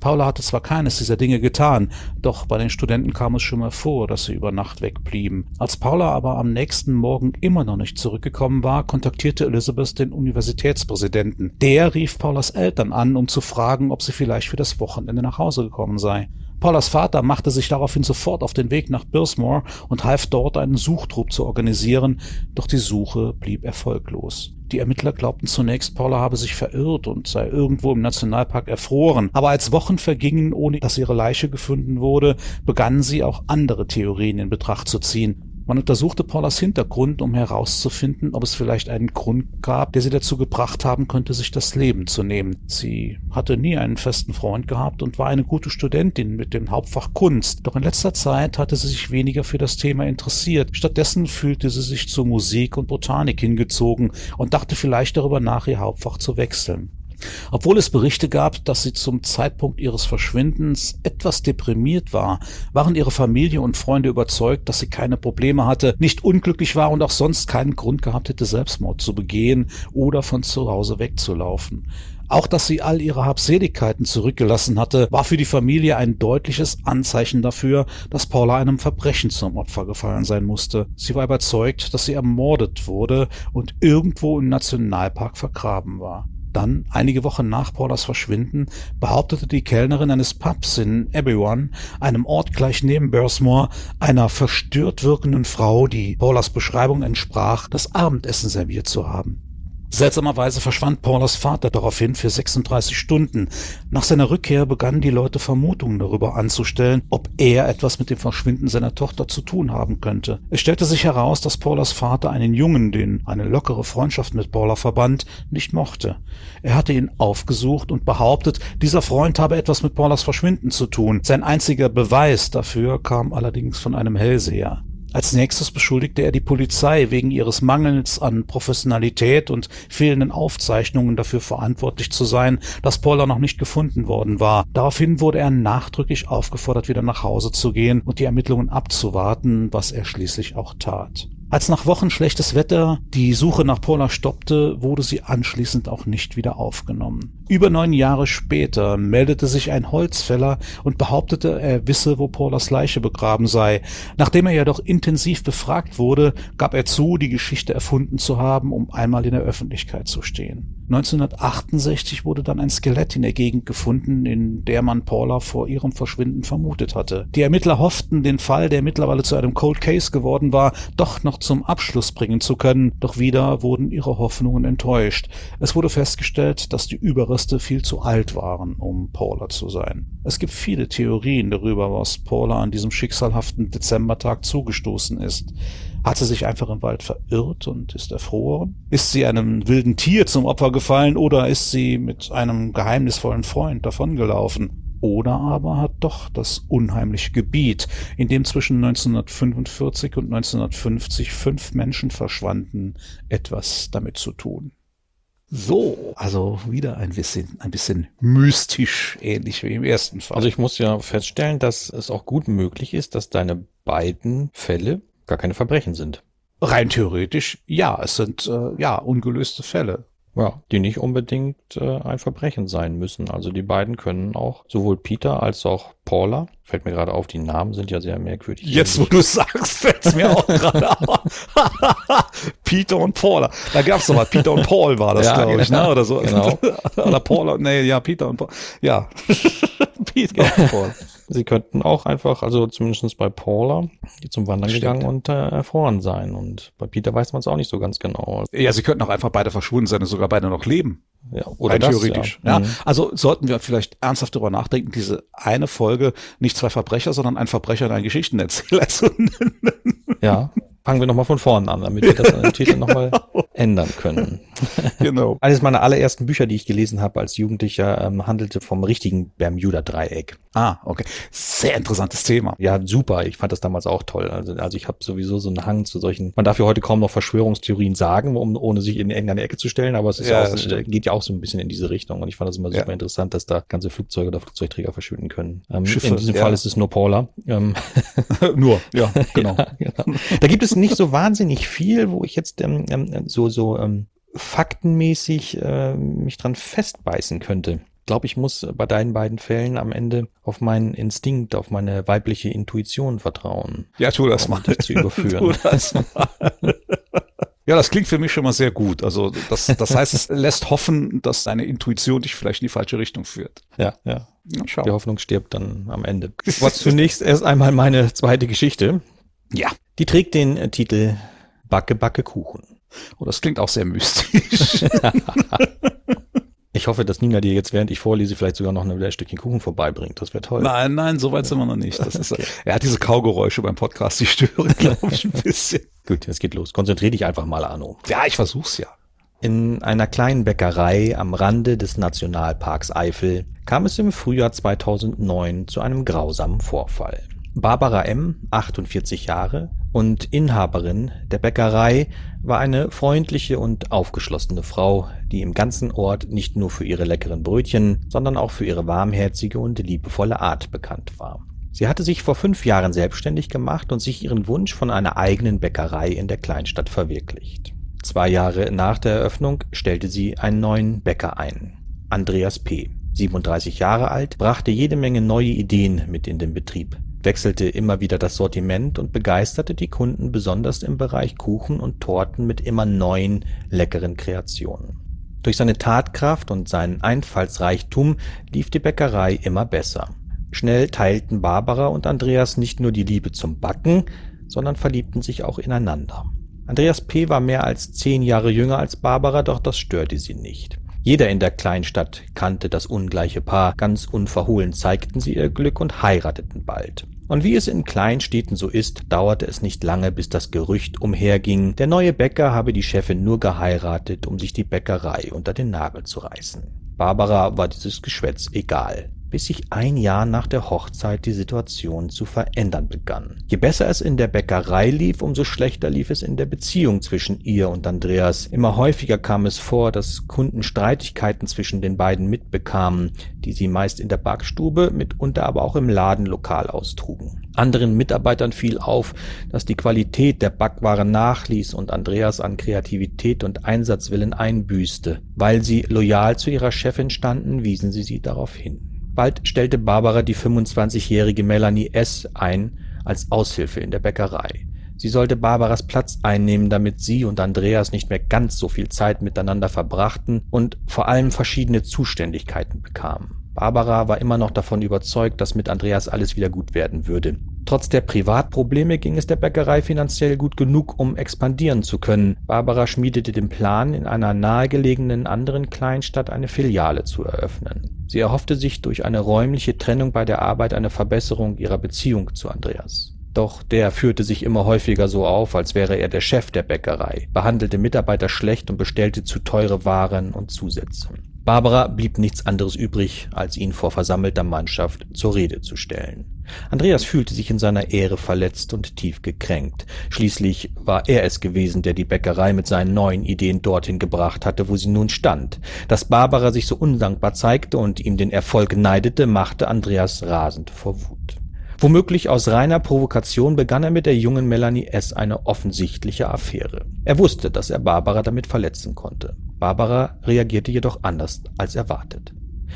Paula hatte zwar keines dieser Dinge getan, doch bei den Studenten kam es schon mal vor, dass sie über Nacht wegblieben. Als Paula aber am nächsten Morgen immer noch nicht zurückgekommen war, kontaktierte Elizabeth den Universitätspräsidenten. Der rief Paulas Eltern an, um zu fragen, ob sie vielleicht für das Wochenende nach Hause gekommen sei. Paulas Vater machte sich daraufhin sofort auf den Weg nach Bilsmore und half dort einen Suchtrupp zu organisieren, doch die Suche blieb erfolglos. Die Ermittler glaubten zunächst, Paula habe sich verirrt und sei irgendwo im Nationalpark erfroren, aber als Wochen vergingen, ohne dass ihre Leiche gefunden wurde, begannen sie auch andere Theorien in Betracht zu ziehen. Man untersuchte Paulas Hintergrund, um herauszufinden, ob es vielleicht einen Grund gab, der sie dazu gebracht haben könnte, sich das Leben zu nehmen. Sie hatte nie einen festen Freund gehabt und war eine gute Studentin mit dem Hauptfach Kunst. Doch in letzter Zeit hatte sie sich weniger für das Thema interessiert. Stattdessen fühlte sie sich zu Musik und Botanik hingezogen und dachte vielleicht darüber nach, ihr Hauptfach zu wechseln. Obwohl es Berichte gab, dass sie zum Zeitpunkt ihres Verschwindens etwas deprimiert war, waren ihre Familie und Freunde überzeugt, dass sie keine Probleme hatte, nicht unglücklich war und auch sonst keinen Grund gehabt hätte, Selbstmord zu begehen oder von zu Hause wegzulaufen. Auch dass sie all ihre Habseligkeiten zurückgelassen hatte, war für die Familie ein deutliches Anzeichen dafür, dass Paula einem Verbrechen zum Opfer gefallen sein musste. Sie war überzeugt, dass sie ermordet wurde und irgendwo im Nationalpark vergraben war. Dann, einige Wochen nach Paulas Verschwinden, behauptete die Kellnerin eines Pubs in Everyone, einem Ort gleich neben Bursmore, einer verstört wirkenden Frau, die Paulas Beschreibung entsprach, das Abendessen serviert zu haben. Seltsamerweise verschwand Paulas Vater daraufhin für 36 Stunden. Nach seiner Rückkehr begannen die Leute Vermutungen darüber anzustellen, ob er etwas mit dem Verschwinden seiner Tochter zu tun haben könnte. Es stellte sich heraus, dass Paulas Vater einen Jungen, den eine lockere Freundschaft mit Paula verband, nicht mochte. Er hatte ihn aufgesucht und behauptet, dieser Freund habe etwas mit Paulas Verschwinden zu tun. Sein einziger Beweis dafür kam allerdings von einem Hellseher. Als nächstes beschuldigte er die Polizei wegen ihres Mangels an Professionalität und fehlenden Aufzeichnungen dafür verantwortlich zu sein, dass Paula noch nicht gefunden worden war. Daraufhin wurde er nachdrücklich aufgefordert, wieder nach Hause zu gehen und die Ermittlungen abzuwarten, was er schließlich auch tat. Als nach Wochen schlechtes Wetter die Suche nach Paula stoppte, wurde sie anschließend auch nicht wieder aufgenommen. Über neun Jahre später meldete sich ein Holzfäller und behauptete, er wisse, wo Paulas Leiche begraben sei. Nachdem er jedoch intensiv befragt wurde, gab er zu, die Geschichte erfunden zu haben, um einmal in der Öffentlichkeit zu stehen. 1968 wurde dann ein Skelett in der Gegend gefunden, in der man Paula vor ihrem Verschwinden vermutet hatte. Die Ermittler hofften, den Fall, der mittlerweile zu einem Cold Case geworden war, doch noch zum Abschluss bringen zu können, doch wieder wurden ihre Hoffnungen enttäuscht. Es wurde festgestellt, dass die Überreste viel zu alt waren, um Paula zu sein. Es gibt viele Theorien darüber, was Paula an diesem schicksalhaften Dezembertag zugestoßen ist. Hat sie sich einfach im Wald verirrt und ist erfroren? Ist sie einem wilden Tier zum Opfer gefallen oder ist sie mit einem geheimnisvollen Freund davongelaufen? Oder aber hat doch das unheimliche Gebiet, in dem zwischen 1945 und 1950 fünf Menschen verschwanden, etwas damit zu tun? So, also wieder ein bisschen, ein bisschen mystisch, ähnlich wie im ersten Fall. Also ich muss ja feststellen, dass es auch gut möglich ist, dass deine beiden Fälle gar keine Verbrechen sind. Rein theoretisch, ja, es sind äh, ja ungelöste Fälle. Ja, die nicht unbedingt äh, ein Verbrechen sein müssen. Also die beiden können auch, sowohl Peter als auch Paula, fällt mir gerade auf, die Namen sind ja sehr merkwürdig. Jetzt, wo du sagst, fällt es mir auch gerade auf. Peter und Paula. Da gab's doch mal, Peter und Paul war das, ja, glaube ich, genau, ne? Oder so. Genau. Oder Paula, nee, ja, Peter und Paul. Ja. Peter und Paul. Sie könnten auch einfach, also zumindest bei Paula, zum Wandern Stimmt. gegangen und äh, erfroren sein. Und bei Peter weiß man es auch nicht so ganz genau. Ja, sie könnten auch einfach beide verschwunden sein und sogar beide noch leben. Ja, oder das, theoretisch. Ja. ja. Mhm. Also sollten wir vielleicht ernsthaft darüber nachdenken, diese eine Folge nicht zwei Verbrecher, sondern ein Verbrecher und ein Geschichtenerzähler zu nennen. Ja, fangen wir nochmal von vorne an, damit wir das an den Titel nochmal genau. ändern können. Genau. Eines meiner allerersten Bücher, die ich gelesen habe als Jugendlicher, ähm, handelte vom richtigen Bermuda-Dreieck. Ah, okay. Sehr interessantes Thema. Ja, super. Ich fand das damals auch toll. Also, also ich habe sowieso so einen Hang zu solchen, man darf ja heute kaum noch Verschwörungstheorien sagen, um, ohne sich in irgendeine Ecke zu stellen, aber es ist ja, ja auch, geht ja auch so ein bisschen in diese Richtung. Und ich fand das immer super ja. interessant, dass da ganze Flugzeuge oder Flugzeugträger verschwinden können. Ähm, Schiffe, in diesem ja. Fall ist es nur Paula. Ähm, nur, ja, genau. genau. Da gibt es nicht so wahnsinnig viel, wo ich jetzt ähm, ähm, so, so ähm, faktenmäßig äh, mich dran festbeißen könnte. Glaube, ich muss bei deinen beiden Fällen am Ende auf meinen Instinkt, auf meine weibliche Intuition vertrauen. Ja, tu das um mal. dich zu überführen. Tu das mal. Ja, das klingt für mich schon mal sehr gut. Also das, das heißt, es lässt hoffen, dass deine Intuition dich vielleicht in die falsche Richtung führt. Ja, ja. Ja, schau. Die Hoffnung stirbt dann am Ende. Aber zunächst erst einmal meine zweite Geschichte. Ja. Die trägt den äh, Titel Backe, Backe Kuchen. Oh, das klingt auch sehr mystisch. Ich hoffe, dass Nina dir jetzt, während ich vorlese, vielleicht sogar noch ein Stückchen Kuchen vorbeibringt. Das wäre toll. nein, nein, so weit sind wir noch nicht. Das ist, Er hat diese Kaugeräusche beim Podcast, die stören, glaube ich, ein bisschen. Gut, es geht los. Konzentrier dich einfach mal, Arno. Ja, ich versuch's ja. In einer kleinen Bäckerei am Rande des Nationalparks Eifel kam es im Frühjahr 2009 zu einem grausamen Vorfall. Barbara M., 48 Jahre und Inhaberin der Bäckerei, war eine freundliche und aufgeschlossene Frau, die im ganzen Ort nicht nur für ihre leckeren Brötchen, sondern auch für ihre warmherzige und liebevolle Art bekannt war. Sie hatte sich vor fünf Jahren selbstständig gemacht und sich ihren Wunsch von einer eigenen Bäckerei in der Kleinstadt verwirklicht. Zwei Jahre nach der Eröffnung stellte sie einen neuen Bäcker ein, Andreas P. 37 Jahre alt, brachte jede Menge neue Ideen mit in den Betrieb, wechselte immer wieder das Sortiment und begeisterte die Kunden besonders im Bereich Kuchen und Torten mit immer neuen, leckeren Kreationen. Durch seine Tatkraft und seinen Einfallsreichtum lief die Bäckerei immer besser. Schnell teilten Barbara und Andreas nicht nur die Liebe zum Backen, sondern verliebten sich auch ineinander. Andreas P. war mehr als zehn Jahre jünger als Barbara, doch das störte sie nicht. Jeder in der Kleinstadt kannte das ungleiche Paar, ganz unverhohlen zeigten sie ihr Glück und heirateten bald. Und wie es in Kleinstädten so ist, dauerte es nicht lange, bis das Gerücht umherging, der neue Bäcker habe die Chefin nur geheiratet, um sich die Bäckerei unter den Nagel zu reißen. Barbara war dieses Geschwätz egal bis sich ein Jahr nach der Hochzeit die Situation zu verändern begann. Je besser es in der Bäckerei lief, umso schlechter lief es in der Beziehung zwischen ihr und Andreas. Immer häufiger kam es vor, dass Kunden Streitigkeiten zwischen den beiden mitbekamen, die sie meist in der Backstube, mitunter aber auch im Ladenlokal austrugen. Anderen Mitarbeitern fiel auf, dass die Qualität der Backwaren nachließ und Andreas an Kreativität und Einsatzwillen einbüßte. Weil sie loyal zu ihrer Chefin standen, wiesen sie sie darauf hin. Bald stellte Barbara die 25-jährige Melanie S. ein als Aushilfe in der Bäckerei. Sie sollte Barbaras Platz einnehmen, damit sie und Andreas nicht mehr ganz so viel Zeit miteinander verbrachten und vor allem verschiedene Zuständigkeiten bekamen. Barbara war immer noch davon überzeugt, dass mit Andreas alles wieder gut werden würde. Trotz der Privatprobleme ging es der Bäckerei finanziell gut genug, um expandieren zu können. Barbara schmiedete den Plan, in einer nahegelegenen anderen Kleinstadt eine Filiale zu eröffnen. Sie erhoffte sich durch eine räumliche Trennung bei der Arbeit eine Verbesserung ihrer Beziehung zu Andreas. Doch der führte sich immer häufiger so auf, als wäre er der Chef der Bäckerei, behandelte Mitarbeiter schlecht und bestellte zu teure Waren und Zusätze. Barbara blieb nichts anderes übrig, als ihn vor versammelter Mannschaft zur Rede zu stellen. Andreas fühlte sich in seiner Ehre verletzt und tief gekränkt. Schließlich war er es gewesen, der die Bäckerei mit seinen neuen Ideen dorthin gebracht hatte, wo sie nun stand. Dass Barbara sich so undankbar zeigte und ihm den Erfolg neidete, machte Andreas rasend vor Wut. Womöglich aus reiner Provokation begann er mit der jungen Melanie S. eine offensichtliche Affäre. Er wusste, dass er Barbara damit verletzen konnte. Barbara reagierte jedoch anders als erwartet.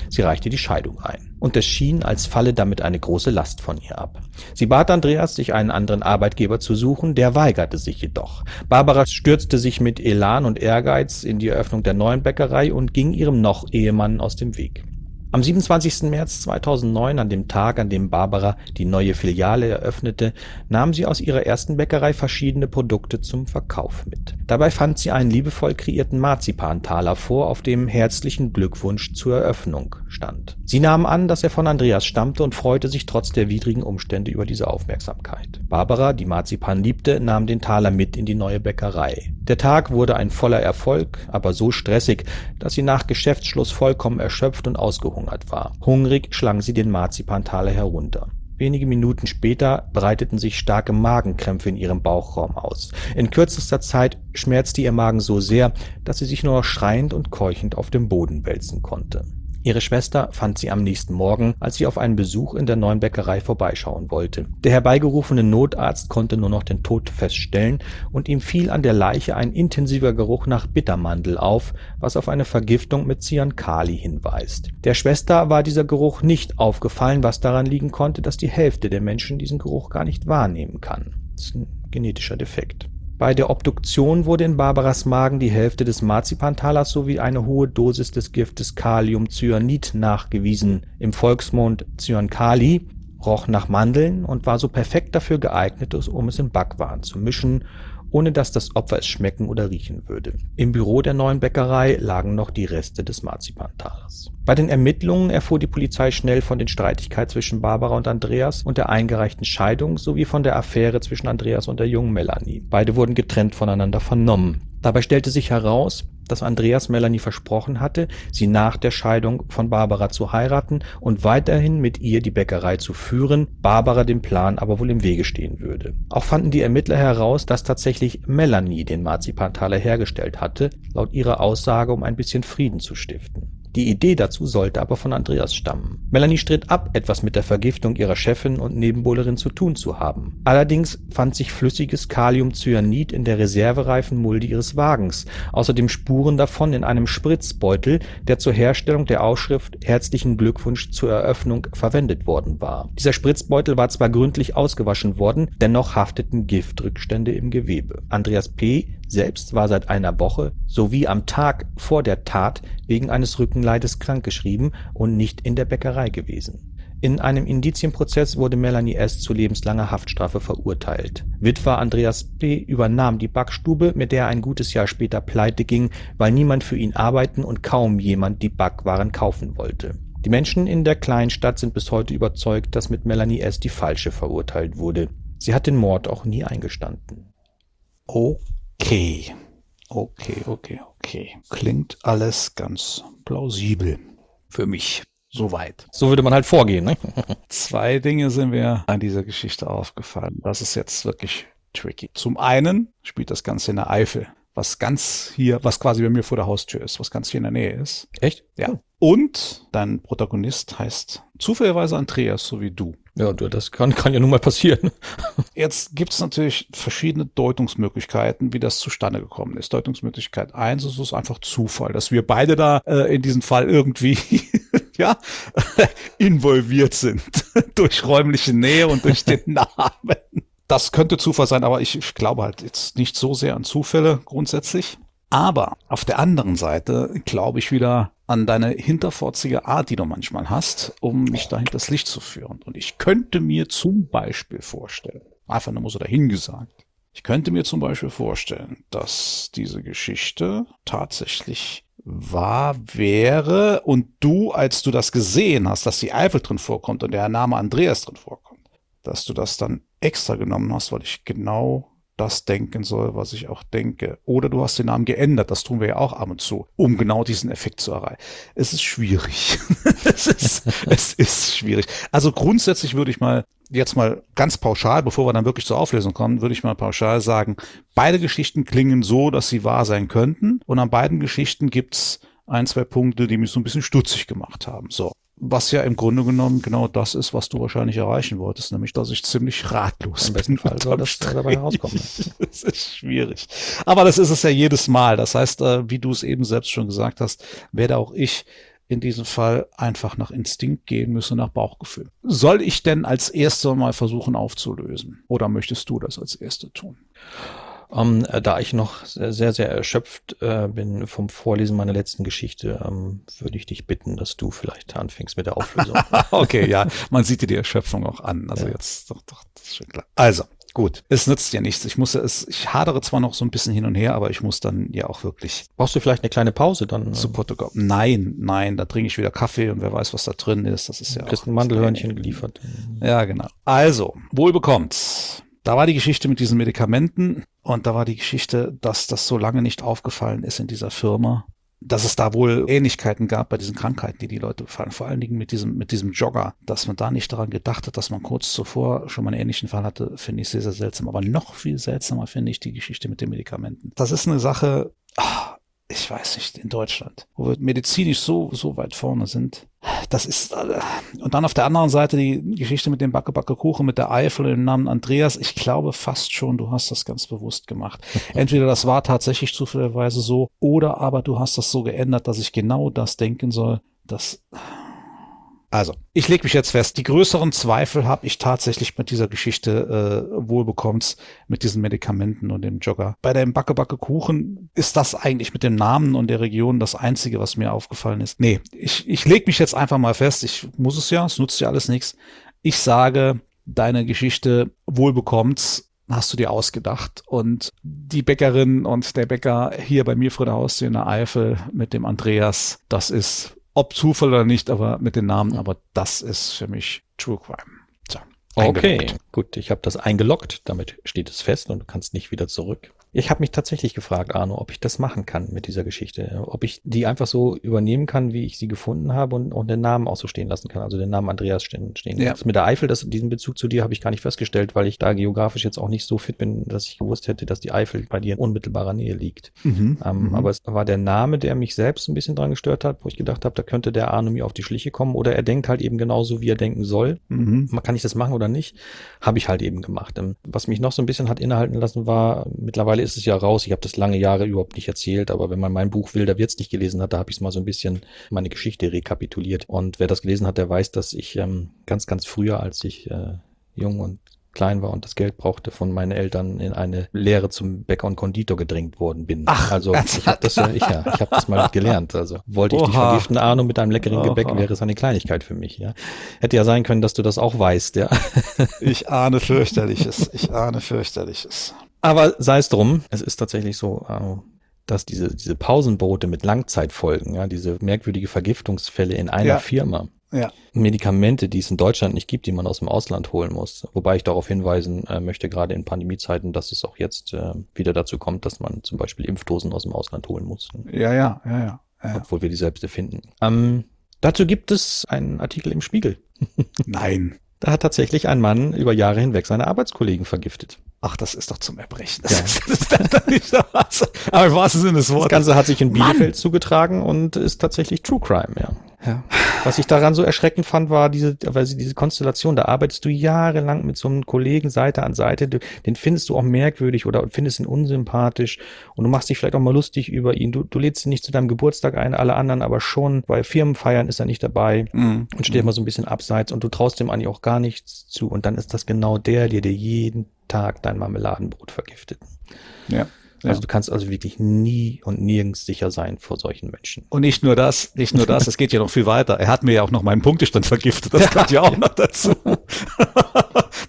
Sie reichte die Scheidung ein, und es schien, als falle damit eine große Last von ihr ab. Sie bat Andreas, sich einen anderen Arbeitgeber zu suchen, der weigerte sich jedoch. Barbara stürzte sich mit Elan und Ehrgeiz in die Eröffnung der neuen Bäckerei und ging ihrem noch Ehemann aus dem Weg. Am 27. März 2009, an dem Tag, an dem Barbara die neue Filiale eröffnete, nahm sie aus ihrer ersten Bäckerei verschiedene Produkte zum Verkauf mit. Dabei fand sie einen liebevoll kreierten Marzipantaler vor, auf dem herzlichen Glückwunsch zur Eröffnung stand. Sie nahm an, dass er von Andreas stammte und freute sich trotz der widrigen Umstände über diese Aufmerksamkeit. Barbara, die Marzipan liebte, nahm den Taler mit in die neue Bäckerei. Der Tag wurde ein voller Erfolg, aber so stressig, dass sie nach Geschäftsschluss vollkommen erschöpft und ausgehungert war. Hungrig schlang sie den Marzipantaler herunter. Wenige Minuten später breiteten sich starke Magenkrämpfe in ihrem Bauchraum aus. In kürzester Zeit schmerzte ihr Magen so sehr, dass sie sich nur noch schreiend und keuchend auf dem Boden wälzen konnte. Ihre Schwester fand sie am nächsten Morgen, als sie auf einen Besuch in der neuen Bäckerei vorbeischauen wollte. Der herbeigerufene Notarzt konnte nur noch den Tod feststellen und ihm fiel an der Leiche ein intensiver Geruch nach Bittermandel auf, was auf eine Vergiftung mit Cyankali hinweist. Der Schwester war dieser Geruch nicht aufgefallen, was daran liegen konnte, dass die Hälfte der Menschen diesen Geruch gar nicht wahrnehmen kann. Das ist ein genetischer Defekt. Bei der Obduktion wurde in Barbaras Magen die Hälfte des Marzipantalers sowie eine hohe Dosis des Giftes Kaliumcyanid nachgewiesen, im Volksmund Cyankali, roch nach Mandeln und war so perfekt dafür geeignet, um es in Backwaren zu mischen ohne dass das Opfer es schmecken oder riechen würde. Im Büro der neuen Bäckerei lagen noch die Reste des Marzipantalers. Bei den Ermittlungen erfuhr die Polizei schnell von den Streitigkeiten zwischen Barbara und Andreas und der eingereichten Scheidung sowie von der Affäre zwischen Andreas und der jungen Melanie. Beide wurden getrennt voneinander vernommen. Dabei stellte sich heraus, dass Andreas Melanie versprochen hatte, sie nach der Scheidung von Barbara zu heiraten und weiterhin mit ihr die Bäckerei zu führen, Barbara dem Plan aber wohl im Wege stehen würde. Auch fanden die Ermittler heraus, dass tatsächlich Melanie den Marzipantaler hergestellt hatte, laut ihrer Aussage, um ein bisschen Frieden zu stiften. Die Idee dazu sollte aber von Andreas stammen. Melanie stritt ab, etwas mit der Vergiftung ihrer Chefin und Nebenbuhlerin zu tun zu haben. Allerdings fand sich flüssiges Kaliumcyanid in der Reservereifenmulde ihres Wagens, außerdem Spuren davon in einem Spritzbeutel, der zur Herstellung der Ausschrift Herzlichen Glückwunsch zur Eröffnung verwendet worden war. Dieser Spritzbeutel war zwar gründlich ausgewaschen worden, dennoch hafteten Giftrückstände im Gewebe. Andreas P selbst war seit einer Woche sowie am Tag vor der Tat wegen eines Rückenleides krankgeschrieben und nicht in der Bäckerei gewesen. In einem Indizienprozess wurde Melanie S. zu lebenslanger Haftstrafe verurteilt. Witwer Andreas P. übernahm die Backstube, mit der er ein gutes Jahr später pleite ging, weil niemand für ihn arbeiten und kaum jemand die Backwaren kaufen wollte. Die Menschen in der Kleinstadt sind bis heute überzeugt, dass mit Melanie S. die Falsche verurteilt wurde. Sie hat den Mord auch nie eingestanden. Oh Okay, okay, okay, okay. Klingt alles ganz plausibel für mich. Soweit. So würde man halt vorgehen. Ne? Zwei Dinge sind mir an dieser Geschichte aufgefallen. Das ist jetzt wirklich tricky. Zum einen spielt das Ganze in der Eifel, was ganz hier, was quasi bei mir vor der Haustür ist, was ganz hier in der Nähe ist. Echt? Ja. Und dein Protagonist heißt zufälligerweise Andreas, so wie du. Ja, das kann, kann ja nun mal passieren. Jetzt gibt es natürlich verschiedene Deutungsmöglichkeiten, wie das zustande gekommen ist. Deutungsmöglichkeit eins ist es einfach Zufall, dass wir beide da äh, in diesem Fall irgendwie ja involviert sind durch räumliche Nähe und durch den Namen. Das könnte Zufall sein, aber ich, ich glaube halt jetzt nicht so sehr an Zufälle grundsätzlich. Aber auf der anderen Seite glaube ich wieder an deine hinterfotzige Art, die du manchmal hast, um mich da das Licht zu führen. Und ich könnte mir zum Beispiel vorstellen, einfach nur so dahingesagt, ich könnte mir zum Beispiel vorstellen, dass diese Geschichte tatsächlich wahr wäre und du, als du das gesehen hast, dass die Eifel drin vorkommt und der Name Andreas drin vorkommt, dass du das dann extra genommen hast, weil ich genau das denken soll, was ich auch denke. Oder du hast den Namen geändert, das tun wir ja auch ab und zu, um genau diesen Effekt zu erreichen. Es ist schwierig. es, ist, es ist schwierig. Also grundsätzlich würde ich mal jetzt mal ganz pauschal, bevor wir dann wirklich zur Auflösung kommen, würde ich mal pauschal sagen, beide Geschichten klingen so, dass sie wahr sein könnten. Und an beiden Geschichten gibt's ein, zwei Punkte, die mich so ein bisschen stutzig gemacht haben. So. Was ja im Grunde genommen genau das ist, was du wahrscheinlich erreichen wolltest, nämlich dass ich ziemlich ratlos Im besten bin. Fall soll das dabei herauskommen. das ist schwierig. Aber das ist es ja jedes Mal. Das heißt, äh, wie du es eben selbst schon gesagt hast, werde auch ich in diesem Fall einfach nach Instinkt gehen müssen, nach Bauchgefühl. Soll ich denn als Erster mal versuchen aufzulösen? Oder möchtest du das als Erster tun? Ähm, äh, da ich noch sehr, sehr erschöpft äh, bin vom Vorlesen meiner letzten Geschichte, ähm, würde ich dich bitten, dass du vielleicht anfängst mit der Auflösung. okay, ja, man sieht dir die Erschöpfung auch an. Also ja. jetzt, doch, doch, das ist schon klar. Also, gut, es nützt ja nichts. Ich muss es, ich hadere zwar noch so ein bisschen hin und her, aber ich muss dann ja auch wirklich. Brauchst du vielleicht eine kleine Pause dann? Zu Portugal? Nein, nein, da trinke ich wieder Kaffee und wer weiß, was da drin ist. Das ist ja. Du kriegst ein Mandelhörnchen geliefert. Ja, genau. Also, wohl bekommt's. Da war die Geschichte mit diesen Medikamenten und da war die Geschichte, dass das so lange nicht aufgefallen ist in dieser Firma, dass es da wohl Ähnlichkeiten gab bei diesen Krankheiten, die die Leute befallen. Vor allen Dingen mit diesem, mit diesem Jogger, dass man da nicht daran gedacht hat, dass man kurz zuvor schon mal einen ähnlichen Fall hatte, finde ich sehr, sehr seltsam. Aber noch viel seltsamer finde ich die Geschichte mit den Medikamenten. Das ist eine Sache, ah, ich weiß nicht, in Deutschland, wo wir medizinisch so, so weit vorne sind. Das ist, äh, und dann auf der anderen Seite die Geschichte mit dem Backe Backe Kuchen, mit der Eifel und dem Namen Andreas. Ich glaube fast schon, du hast das ganz bewusst gemacht. Entweder das war tatsächlich zufälligerweise so, oder aber du hast das so geändert, dass ich genau das denken soll, dass, also, ich lege mich jetzt fest, die größeren Zweifel habe ich tatsächlich mit dieser Geschichte äh, wohlbekommts, mit diesen Medikamenten und dem Jogger. Bei dem Backe Backe Kuchen ist das eigentlich mit dem Namen und der Region das Einzige, was mir aufgefallen ist. Nee, ich, ich lege mich jetzt einfach mal fest, ich muss es ja, es nutzt ja alles nichts. Ich sage, deine Geschichte wohlbekommts hast du dir ausgedacht. Und die Bäckerin und der Bäcker hier bei mir vor der Haustür in der Eifel mit dem Andreas, das ist ob Zufall oder nicht, aber mit den Namen, aber das ist für mich True Crime. So, okay, gut, ich habe das eingeloggt, damit steht es fest und du kannst nicht wieder zurück. Ich habe mich tatsächlich gefragt, Arno, ob ich das machen kann mit dieser Geschichte. Ob ich die einfach so übernehmen kann, wie ich sie gefunden habe und, und den Namen auch so stehen lassen kann. Also den Namen Andreas stehen. stehen. Ja. Mit der Eifel, das, diesen Bezug zu dir habe ich gar nicht festgestellt, weil ich da geografisch jetzt auch nicht so fit bin, dass ich gewusst hätte, dass die Eifel bei dir in unmittelbarer Nähe liegt. Mhm. Ähm, Mhm. Aber es war der Name, der mich selbst ein bisschen dran gestört hat, wo ich gedacht habe, da könnte der Arno mir auf die Schliche kommen oder er denkt halt eben genauso, wie er denken soll. Mhm. Kann ich das machen oder nicht? Habe ich halt eben gemacht. Ähm, Was mich noch so ein bisschen hat innehalten lassen war, mittlerweile ist es ja raus, ich habe das lange Jahre überhaupt nicht erzählt, aber wenn man mein Buch Wilder wird's nicht gelesen hat, da habe ich mal so ein bisschen meine Geschichte rekapituliert. Und wer das gelesen hat, der weiß, dass ich ähm, ganz, ganz früher, als ich äh, jung und klein war und das Geld brauchte, von meinen Eltern in eine Lehre zum Bäcker und Konditor gedrängt worden bin. Ach, also ich habe das ja, ich, ja, ich habe das mal gelernt. Also wollte ich dich Oha. vergiften, Arno, mit einem leckeren Gebäck, Oha. wäre es eine Kleinigkeit für mich. Ja, hätte ja sein können, dass du das auch weißt. Ja, Ich ahne fürchterliches. Ich ahne fürchterliches. Aber sei es drum. Es ist tatsächlich so. Äh, dass diese, diese Pausenboote mit Langzeitfolgen, ja, diese merkwürdige Vergiftungsfälle in einer Ja. Firma, Ja. Medikamente, die es in Deutschland nicht gibt, die man aus dem Ausland holen muss. Wobei ich darauf hinweisen äh, möchte, gerade in Pandemiezeiten, dass es auch jetzt äh, wieder dazu kommt, dass man zum Beispiel Impfdosen aus dem Ausland holen muss, ne? Ja, ja, ja, ja. ja. obwohl wir die selbst erfinden. Ähm, dazu gibt es einen Artikel im Spiegel. Nein. Da hat tatsächlich ein Mann über Jahre hinweg seine Arbeitskollegen vergiftet. Ach, das ist doch zum Erbrechen. Das, Ja. ist, das ist doch nicht so was. Aber im wahrsten Sinne des Das Wortes. Ganze hat sich in Mann! Bielefeld zugetragen und ist tatsächlich True Crime, ja. Ja. Was ich daran so erschreckend fand, war diese, weil sie diese Konstellation, da arbeitest du jahrelang mit so einem Kollegen Seite an Seite, du, den findest du auch merkwürdig oder findest ihn unsympathisch und du machst dich vielleicht auch mal lustig über ihn. Du, du lädst ihn nicht zu deinem Geburtstag ein, alle anderen aber schon. Bei Firmenfeiern ist er nicht dabei Mhm. und steht immer so ein bisschen abseits und du traust dem eigentlich auch gar nichts zu und dann ist das genau der, der dir jeden Tag dein Marmeladenbrot vergiftet. Ja. Ja. Also du kannst also wirklich nie und nirgends sicher sein vor solchen Menschen. Und nicht nur das, nicht nur das, es geht ja noch viel weiter. Er hat mir ja auch noch meinen Punktestand vergiftet. Das kommt ja auch noch dazu.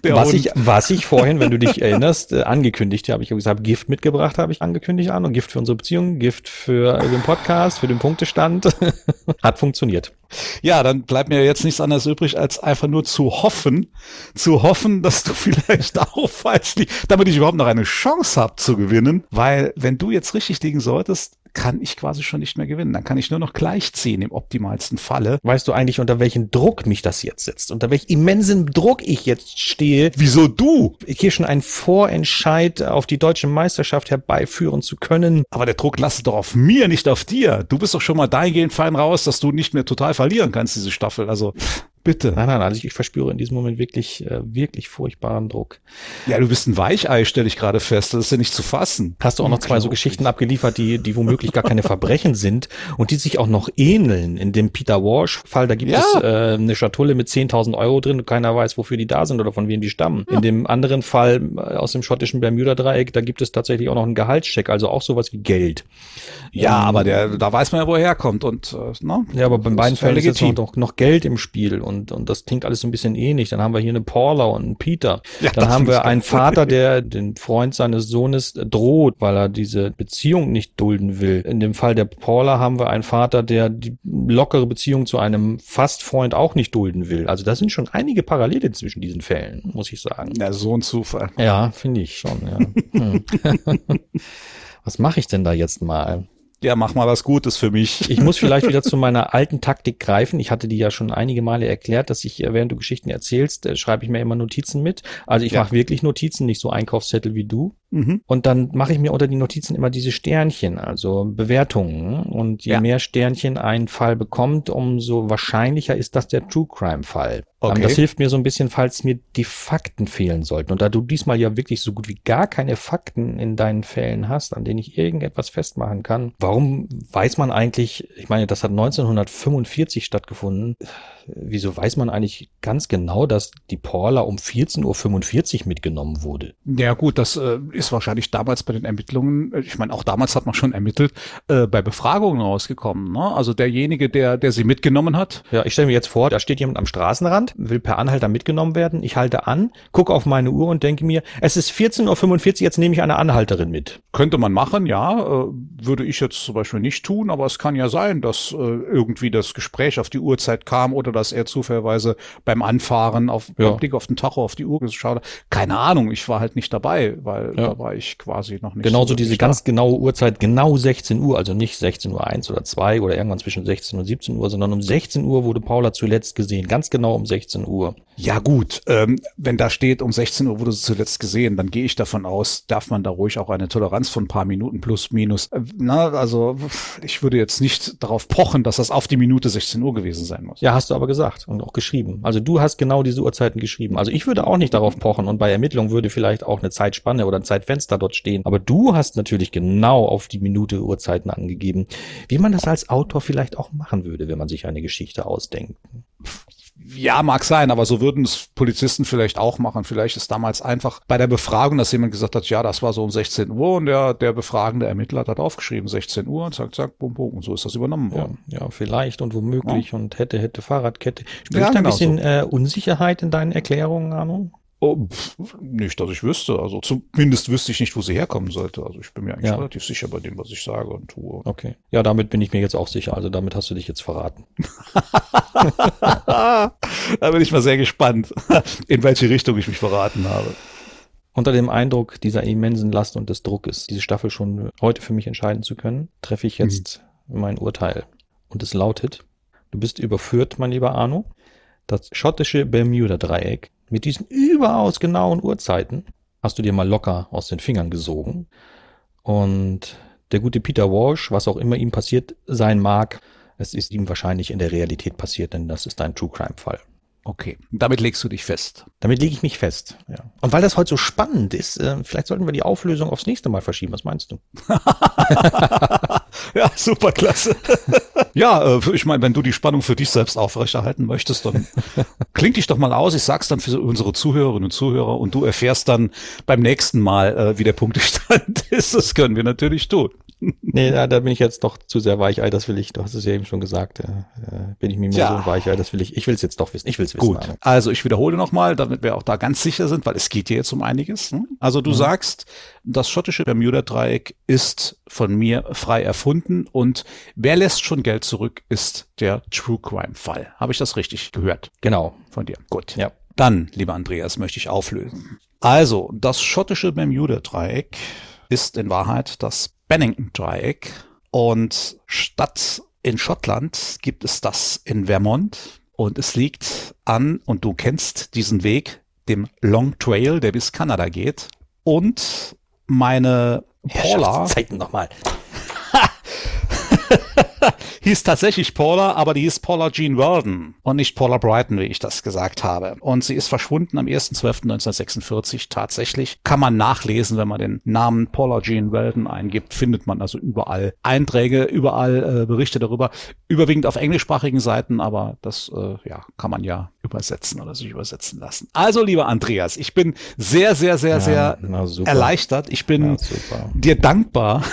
Der was Hund. ich, was ich vorhin, wenn du dich erinnerst, äh, angekündigt habe. Ich habe gesagt, Gift mitgebracht habe ich angekündigt an und Gift für unsere Beziehung, Gift für den Podcast, für den Punktestand. Hat funktioniert. Ja, dann bleibt mir jetzt nichts anderes übrig, als einfach nur zu hoffen, zu hoffen, dass du vielleicht auch falsch liegst, damit ich überhaupt noch eine Chance habe zu gewinnen. Weil wenn du jetzt richtig liegen solltest, kann ich quasi schon nicht mehr gewinnen. Dann kann ich nur noch gleichziehen im optimalsten Falle. Weißt du eigentlich, unter welchen Druck mich das jetzt setzt? Unter welch immensen Druck ich jetzt stehe, Wieso du? hier schon einen Vorentscheid auf die deutsche Meisterschaft herbeiführen zu können? Aber der Druck lastet doch auf mir, nicht auf dir. Du bist doch schon mal dahingehend fein raus, dass du nicht mehr total verlieren kannst, diese Staffel. Also bitte. Nein, nein, also ich, verspüre in diesem Moment wirklich, äh, wirklich furchtbaren Druck. Ja, du bist ein Weichei, stelle ich gerade fest. Das ist ja nicht zu fassen. Hast du auch noch zwei so. Geschichten abgeliefert, die, die womöglich gar keine Verbrechen sind und die sich auch noch ähneln. In dem Peter Walsh-Fall, da gibt Ja. es äh, eine Schatulle mit 10.000 Euro drin und keiner weiß, wofür die da sind oder von wem die stammen. In dem anderen Fall äh, aus dem schottischen Bermuda-Dreieck, da gibt es tatsächlich auch noch einen Gehaltscheck, also auch sowas wie Geld. Ja, Ähm, aber der, da weiß man ja, wo er herkommt. Und, äh, ne? Ja, aber bei beiden ja Fällen ist jetzt noch, noch Geld im Spiel und, und das klingt alles so ein bisschen ähnlich. Dann haben wir hier eine Paula und einen Peter. Ja, Dann haben wir einen Vater, der den Freund seines Sohnes droht, weil er diese Beziehung nicht dulden will. In dem Fall der Paula haben wir einen Vater, der die lockere Beziehung zu einem Fastfreund auch nicht dulden will. Also da sind schon einige Parallele zwischen diesen Fällen, muss ich sagen. Ja, so ein Zufall. Ja, finde ich schon, ja. Hm. Was mache ich denn da jetzt mal? Ja, mach mal was Gutes für mich. Ich muss vielleicht wieder zu meiner alten Taktik greifen. Ich hatte die ja schon einige Male erklärt, dass ich, äh, während du Geschichten erzählst, äh, schreibe ich mir immer Notizen mit. Also ich Ja. mache wirklich Notizen, nicht so Einkaufszettel wie du. Mhm. Und dann mache ich mir unter die Notizen immer diese Sternchen, also Bewertungen. Und je ja. mehr Sternchen ein Fall bekommt, umso wahrscheinlicher ist das der True Crime Fall. Okay. Das hilft mir so ein bisschen, falls mir die Fakten fehlen sollten. Und da du diesmal ja wirklich so gut wie gar keine Fakten in deinen Fällen hast, an denen ich irgendetwas festmachen kann, warum weiß man eigentlich, ich meine, das hat 1945 stattgefunden, wieso weiß man eigentlich ganz genau, dass die Paula um 14.45 Uhr mitgenommen wurde? Ja gut, das äh, ist wahrscheinlich damals bei den Ermittlungen, ich meine, auch damals hat man schon ermittelt, äh, bei Befragungen rausgekommen. Ne? Also derjenige, der, der sie mitgenommen hat. Ja, ich stelle mir jetzt vor, da steht jemand am Straßenrand, will per Anhalter mitgenommen werden. Ich halte an, gucke auf meine Uhr und denke mir, es ist 14.45 Uhr, jetzt nehme ich eine Anhalterin mit. Könnte man machen, ja. Äh, würde ich jetzt zum Beispiel nicht tun, aber es kann ja sein, dass äh, irgendwie das Gespräch auf die Uhrzeit kam oder dass er zufälligerweise beim Anfahren auf ja. Blick auf den Tacho auf die Uhr geschaut hat. Keine Ahnung, ich war halt nicht dabei, weil ja. Da war ich quasi noch nicht. Genauso so diese da. ganz genaue Uhrzeit, genau 16 Uhr, also nicht 16 Uhr 1 oder 2 oder irgendwann zwischen 16 und 17 Uhr, sondern um 16 Uhr wurde Paula zuletzt gesehen, ganz genau um 16 Uhr. Ja gut, ähm, wenn da steht, um 16 Uhr wurde sie zuletzt gesehen, dann gehe ich davon aus, darf man da ruhig auch eine Toleranz von ein paar Minuten plus minus. Äh, na, also ich würde jetzt nicht darauf pochen, dass das auf die Minute 16 Uhr gewesen sein muss. Ja, hast du aber gesagt und auch geschrieben. Also du hast genau diese Uhrzeiten geschrieben. Also ich würde auch nicht darauf pochen und bei Ermittlungen würde vielleicht auch eine Zeitspanne oder ein Zeitfenster dort stehen. Aber du hast natürlich genau auf die Minute Uhrzeiten angegeben, wie man das als Autor vielleicht auch machen würde, wenn man sich eine Geschichte ausdenkt. Ja, mag sein, aber so würden es Polizisten vielleicht auch machen. Vielleicht ist damals einfach bei der Befragung, dass jemand gesagt hat, ja, das war so um 16 Uhr und der, der befragende Ermittler hat aufgeschrieben, 16 Uhr und zack, zack, bum, bum. Und so ist das übernommen worden. Ja, ja vielleicht und womöglich ja. und hätte, hätte Fahrradkette. Spürst ja, da ein genau bisschen so. äh, Unsicherheit in deinen Erklärungen, Arno? Oh, nicht, dass ich wüsste. Also zumindest wüsste ich nicht, wo sie herkommen sollte. Also ich bin mir eigentlich ja. relativ sicher bei dem, was ich sage und tue. Okay. Ja, damit bin ich mir jetzt auch sicher. Also damit hast du dich jetzt verraten. da bin ich mal sehr gespannt, in welche Richtung ich mich verraten habe. Unter dem Eindruck dieser immensen Last und des Druckes, diese Staffel schon heute für mich entscheiden zu können, treffe ich jetzt mhm. mein Urteil. Und es lautet, du bist überführt, mein lieber Arno. Das schottische Bermuda-Dreieck mit diesen überaus genauen Uhrzeiten hast du dir mal locker aus den Fingern gesogen. Und der gute Peter Walsh, was auch immer ihm passiert sein mag, es ist ihm wahrscheinlich in der Realität passiert, denn das ist ein True Crime Fall. Okay, damit legst du dich fest. Damit lege ich mich fest, ja. Und weil das heute so spannend ist, äh, vielleicht sollten wir die Auflösung aufs nächste Mal verschieben. Was meinst du? ja, super klasse. ja, äh, ich meine, wenn du die Spannung für dich selbst aufrechterhalten möchtest, dann kling dich doch mal aus. Ich sag's dann für unsere Zuhörerinnen und Zuhörer und du erfährst dann beim nächsten Mal, äh, wie der Punktestand ist. Das können wir natürlich tun nee, da, da bin ich jetzt doch zu sehr Weichei, das will ich, du hast es ja eben schon gesagt, äh, bin ich mir ja. so ein Weichei, das will ich, ich will es jetzt doch wissen, ich will es wissen. Gut, also ich wiederhole nochmal, damit wir auch da ganz sicher sind, weil es geht hier jetzt um einiges. Ne? Also du mhm. sagst, das schottische Bermuda-Dreieck ist von mir frei erfunden und wer lässt schon Geld zurück, ist der True Crime-Fall. Habe ich das richtig gehört? Genau. Von dir. Gut. Ja. Dann, lieber Andreas, möchte ich auflösen. Also, das schottische Bermuda-Dreieck ist in Wahrheit das Bennington-Dreieck. Und statt in Schottland gibt es das in Vermont. Und es liegt an, und du kennst diesen Weg, dem Long Trail, der bis Kanada geht. Und meine Paula. Zeiten nochmal. Hieß tatsächlich Paula, aber die hieß Paula Jean Weldon und nicht Paula Brighton, wie ich das gesagt habe. Und sie ist verschwunden am 1.12.1946 tatsächlich. Kann man nachlesen, wenn man den Namen Paula Jean Weldon eingibt, findet man also überall Einträge, überall äh, Berichte darüber, überwiegend auf englischsprachigen Seiten, aber das äh, ja, kann man ja übersetzen oder sich übersetzen lassen. Also, lieber Andreas, ich bin sehr, sehr, sehr, ja, sehr erleichtert. Ich bin ja, dir dankbar,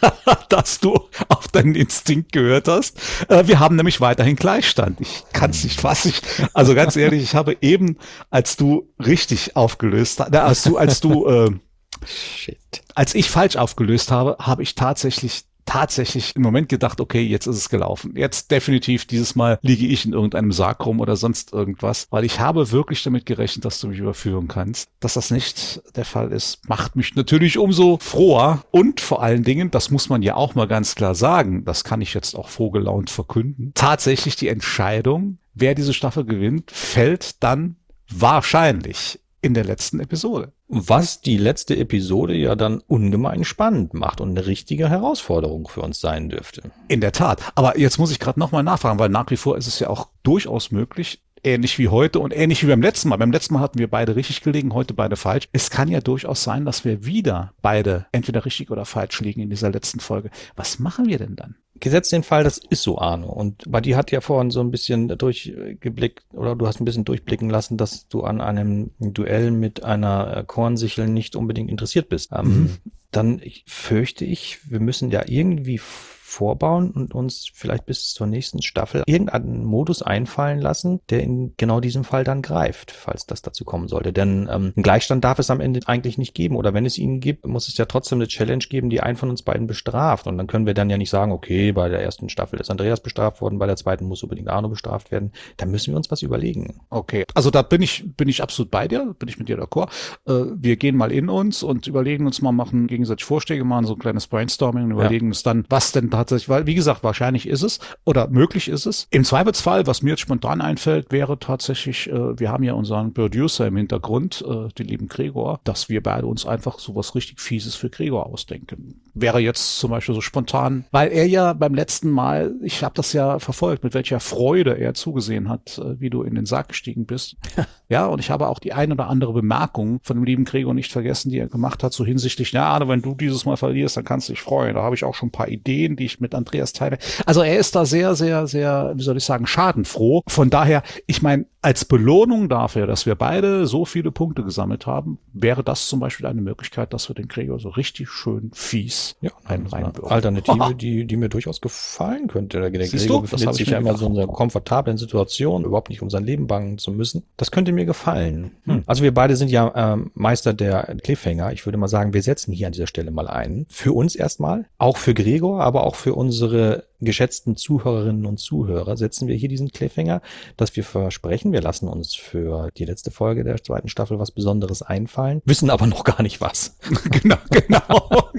dass du auf deinen Instinkt gehört hast. Äh, wir haben nämlich weiterhin Gleichstand. Ich kann es nicht fassen. Also ganz ehrlich, ich habe eben, als du richtig aufgelöst hast, als du, als du, äh, Shit. als ich falsch aufgelöst habe, habe ich tatsächlich tatsächlich im Moment gedacht, okay, jetzt ist es gelaufen. Jetzt definitiv dieses Mal liege ich in irgendeinem Sarg rum oder sonst irgendwas, weil ich habe wirklich damit gerechnet, dass du mich überführen kannst. Dass das nicht der Fall ist, macht mich natürlich umso froher und vor allen Dingen, das muss man ja auch mal ganz klar sagen, das kann ich jetzt auch vorgelaunt verkünden, tatsächlich die Entscheidung, wer diese Staffel gewinnt, fällt dann wahrscheinlich in der letzten Episode. Was die letzte Episode ja dann ungemein spannend macht und eine richtige Herausforderung für uns sein dürfte. In der Tat. Aber jetzt muss ich gerade nochmal nachfragen, weil nach wie vor ist es ja auch durchaus möglich, ähnlich wie heute und ähnlich wie beim letzten Mal. Beim letzten Mal hatten wir beide richtig gelegen, heute beide falsch. Es kann ja durchaus sein, dass wir wieder beide entweder richtig oder falsch liegen in dieser letzten Folge. Was machen wir denn dann? Gesetzt den Fall, das ist so, Arno. Und bei dir hat ja vorhin so ein bisschen durchgeblickt, oder du hast ein bisschen durchblicken lassen, dass du an einem Duell mit einer Kornsichel nicht unbedingt interessiert bist. Ähm, mhm. Dann fürchte ich, wir müssen ja irgendwie vorbauen und uns vielleicht bis zur nächsten Staffel irgendeinen Modus einfallen lassen, der in genau diesem Fall dann greift, falls das dazu kommen sollte. Denn ähm, einen Gleichstand darf es am Ende eigentlich nicht geben. Oder wenn es ihn gibt, muss es ja trotzdem eine Challenge geben, die einen von uns beiden bestraft. Und dann können wir dann ja nicht sagen, okay, bei der ersten Staffel ist Andreas bestraft worden, bei der zweiten muss unbedingt Arno bestraft werden. Da müssen wir uns was überlegen. Okay, also da bin ich, bin ich absolut bei dir, bin ich mit dir d'accord. Äh, wir gehen mal in uns und überlegen uns mal, machen gegenseitig Vorschläge, machen so ein kleines Brainstorming und überlegen ja. uns dann, was denn tatsächlich, weil, wie gesagt, wahrscheinlich ist es oder möglich ist es. Im Zweifelsfall, was mir jetzt spontan einfällt, wäre tatsächlich, äh, wir haben ja unseren Producer im Hintergrund, äh, den lieben Gregor, dass wir beide uns einfach sowas richtig Fieses für Gregor ausdenken. Wäre jetzt zum Beispiel so spontan, weil er ja beim letzten Mal, ich habe das ja verfolgt, mit welcher Freude er zugesehen hat, äh, wie du in den Sarg gestiegen bist. ja, und ich habe auch die ein oder andere Bemerkung von dem lieben Gregor nicht vergessen, die er gemacht hat, so hinsichtlich, na, wenn du dieses Mal verlierst, dann kannst du dich freuen. Da habe ich auch schon ein paar Ideen, die ich mit an Andreas Teile. Also er ist da sehr, sehr, sehr, wie soll ich sagen, schadenfroh. Von daher, ich meine, als Belohnung dafür, dass wir beide so viele Punkte gesammelt haben, wäre das zum Beispiel eine Möglichkeit, dass wir den Gregor so richtig schön fies ja, einen reinwürfen. Alternative, die, die mir durchaus gefallen könnte. Der Siehst Gregor du? befindet sich ja immer so in einer komfortablen Situation, überhaupt nicht um sein Leben bangen zu müssen. Das könnte mir gefallen. Hm. Also wir beide sind ja ähm, Meister der Cliffhanger. Ich würde mal sagen, wir setzen hier an dieser Stelle mal ein. Für uns erstmal, auch für Gregor, aber auch für unsere geschätzten Zuhörerinnen und Zuhörer setzen wir hier diesen Cliffhanger, dass wir versprechen, wir lassen uns für die letzte Folge der zweiten Staffel was Besonderes einfallen, wissen aber noch gar nicht was. genau, genau.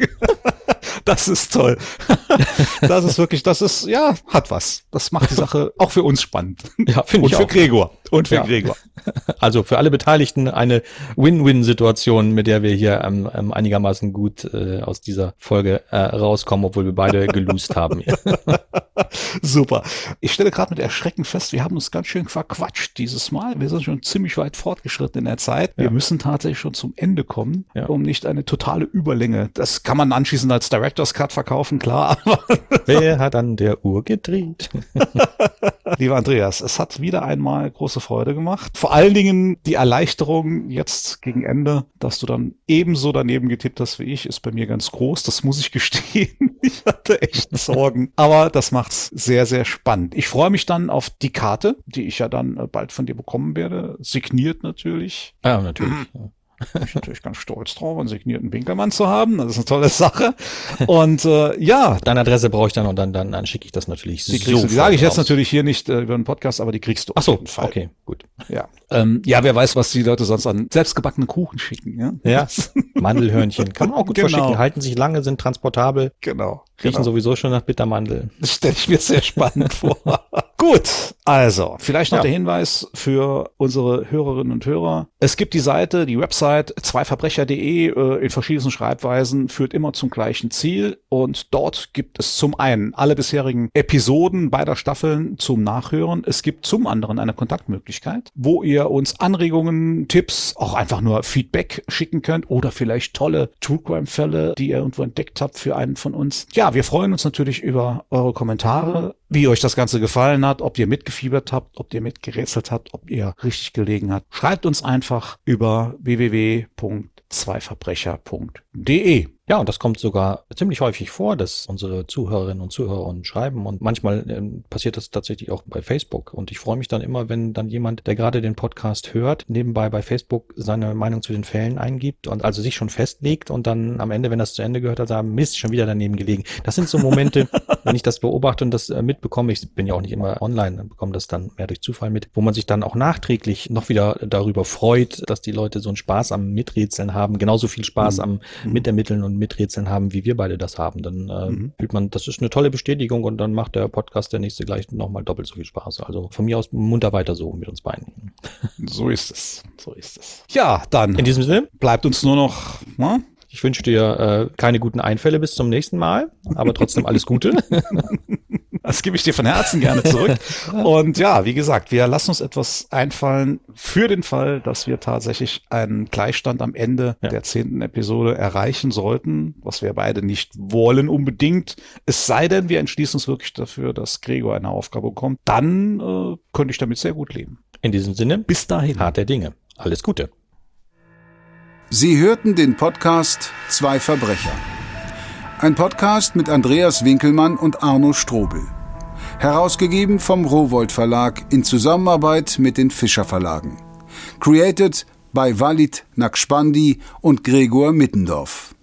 Das ist toll. Das ist wirklich, das ist, ja, hat was. Das macht die Sache auch für uns spannend. Ja, finde ich Und für auch. Gregor. Und für Ja. Gregor. Also für alle Beteiligten eine Win-Win-Situation, mit der wir hier ähm, ähm, einigermaßen gut äh, aus dieser Folge äh, rauskommen, obwohl wir beide geloost haben. Super. Ich stelle gerade mit Erschrecken fest, wir haben uns ganz schön verquatscht dieses Mal. Wir sind schon ziemlich weit fortgeschritten in der Zeit. Wir Ja. müssen tatsächlich schon zum Ende kommen, Ja. um nicht eine totale Überlänge. Das kann man anschließend als Director's Cut verkaufen, klar. Aber Wer hat an der Uhr gedreht? lieber Andreas, es hat wieder einmal große Freude gemacht. Vor allen Dingen die Erleichterung jetzt gegen Ende, dass du dann ebenso daneben getippt hast wie ich, ist bei mir ganz groß. Das muss ich gestehen. Ich hatte echt Sorgen. Aber das macht's sehr, sehr spannend. Ich freue mich dann auf die Karte, die ich ja dann äh, bald von dir bekommen werde. Signiert natürlich. Ja, natürlich. Bin ich natürlich ganz stolz drauf, einen signierten Winkelmann zu haben. Das ist eine tolle Sache. Und äh, ja, Deine Adresse brauche ich dann und dann, dann, dann schicke ich das natürlich die kriegst du. Die sage ich jetzt natürlich hier nicht äh, über den Podcast, aber die kriegst du Ach so, auf jeden Fall. okay, gut. Ja. Ähm, ja, wer weiß, was die Leute sonst an selbstgebackenen Kuchen schicken. Ja, Ja, Mandelhörnchen kann man auch gut Genau. verschicken. Halten sich lange, sind transportabel, genau. Riechen genau. sowieso schon nach Bittermandel. Das stelle ich mir sehr spannend vor. Gut, also vielleicht noch Ja. der Hinweis für unsere Hörerinnen und Hörer. Es gibt die Seite, die Website zweiverbrecher.de äh, in verschiedensten Schreibweisen, führt immer zum gleichen Ziel und dort gibt es zum einen alle bisherigen Episoden beider Staffeln zum Nachhören. Es gibt zum anderen eine Kontaktmöglichkeit, wo ihr uns Anregungen, Tipps, auch einfach nur Feedback schicken könnt oder vielleicht tolle True Crime Fälle, die ihr irgendwo entdeckt habt für einen von uns. Ja, wir freuen uns natürlich über eure Kommentare, wie euch das Ganze gefallen hat, ob ihr mitgefiebert habt, ob ihr mitgerätselt habt, ob ihr richtig gelegen habt. Schreibt uns einfach über www.zweiverbrecher.de. Ja, und das kommt sogar ziemlich häufig vor, dass unsere Zuhörerinnen und Zuhörer uns schreiben. Und manchmal ähm, passiert das tatsächlich auch bei Facebook. Und ich freue mich dann immer, wenn dann jemand, der gerade den Podcast hört, nebenbei bei Facebook seine Meinung zu den Fällen eingibt und also sich schon festlegt und dann am Ende, wenn das zu Ende gehört hat, sagen, Mist, schon wieder daneben gelegen. Das sind so Momente, wenn ich das beobachte und das äh, mitbekomme, ich bin ja auch nicht immer online, dann bekomme das dann mehr durch Zufall mit, wo man sich dann auch nachträglich noch wieder darüber freut, dass die Leute so einen Spaß am Miträtseln haben, genauso viel Spaß Mhm. am Mitermitteln und miträtseln haben, wie wir beide das haben. Dann äh, mhm. fühlt man, das ist eine tolle Bestätigung und dann macht der Podcast der nächste gleich nochmal doppelt so viel Spaß. Also von mir aus munter weiter so mit uns beiden. So ist es. So ist es. Ja, dann. In diesem Sinne. Bleibt uns nur noch, ne? Ich wünsche dir äh, keine guten Einfälle bis zum nächsten Mal, aber trotzdem alles Gute. Das gebe ich dir von Herzen gerne zurück. Und ja, wie gesagt, wir lassen uns etwas einfallen für den Fall, dass wir tatsächlich einen Gleichstand am Ende ja. der zehnten Episode erreichen sollten, was wir beide nicht wollen unbedingt. Es sei denn, wir entschließen uns wirklich dafür, dass Gregor eine Aufgabe bekommt. Dann äh, könnte ich damit sehr gut leben. In diesem Sinne, bis dahin. Hart der Dinge. Alles Gute. Sie hörten den Podcast Zwei Verbrecher. Ein Podcast mit Andreas Winkelmann und Arno Strobel. Herausgegeben vom Rowold Verlag in Zusammenarbeit mit den Fischer Verlagen. Created by Walid Nakspandi und Gregor Mittendorf.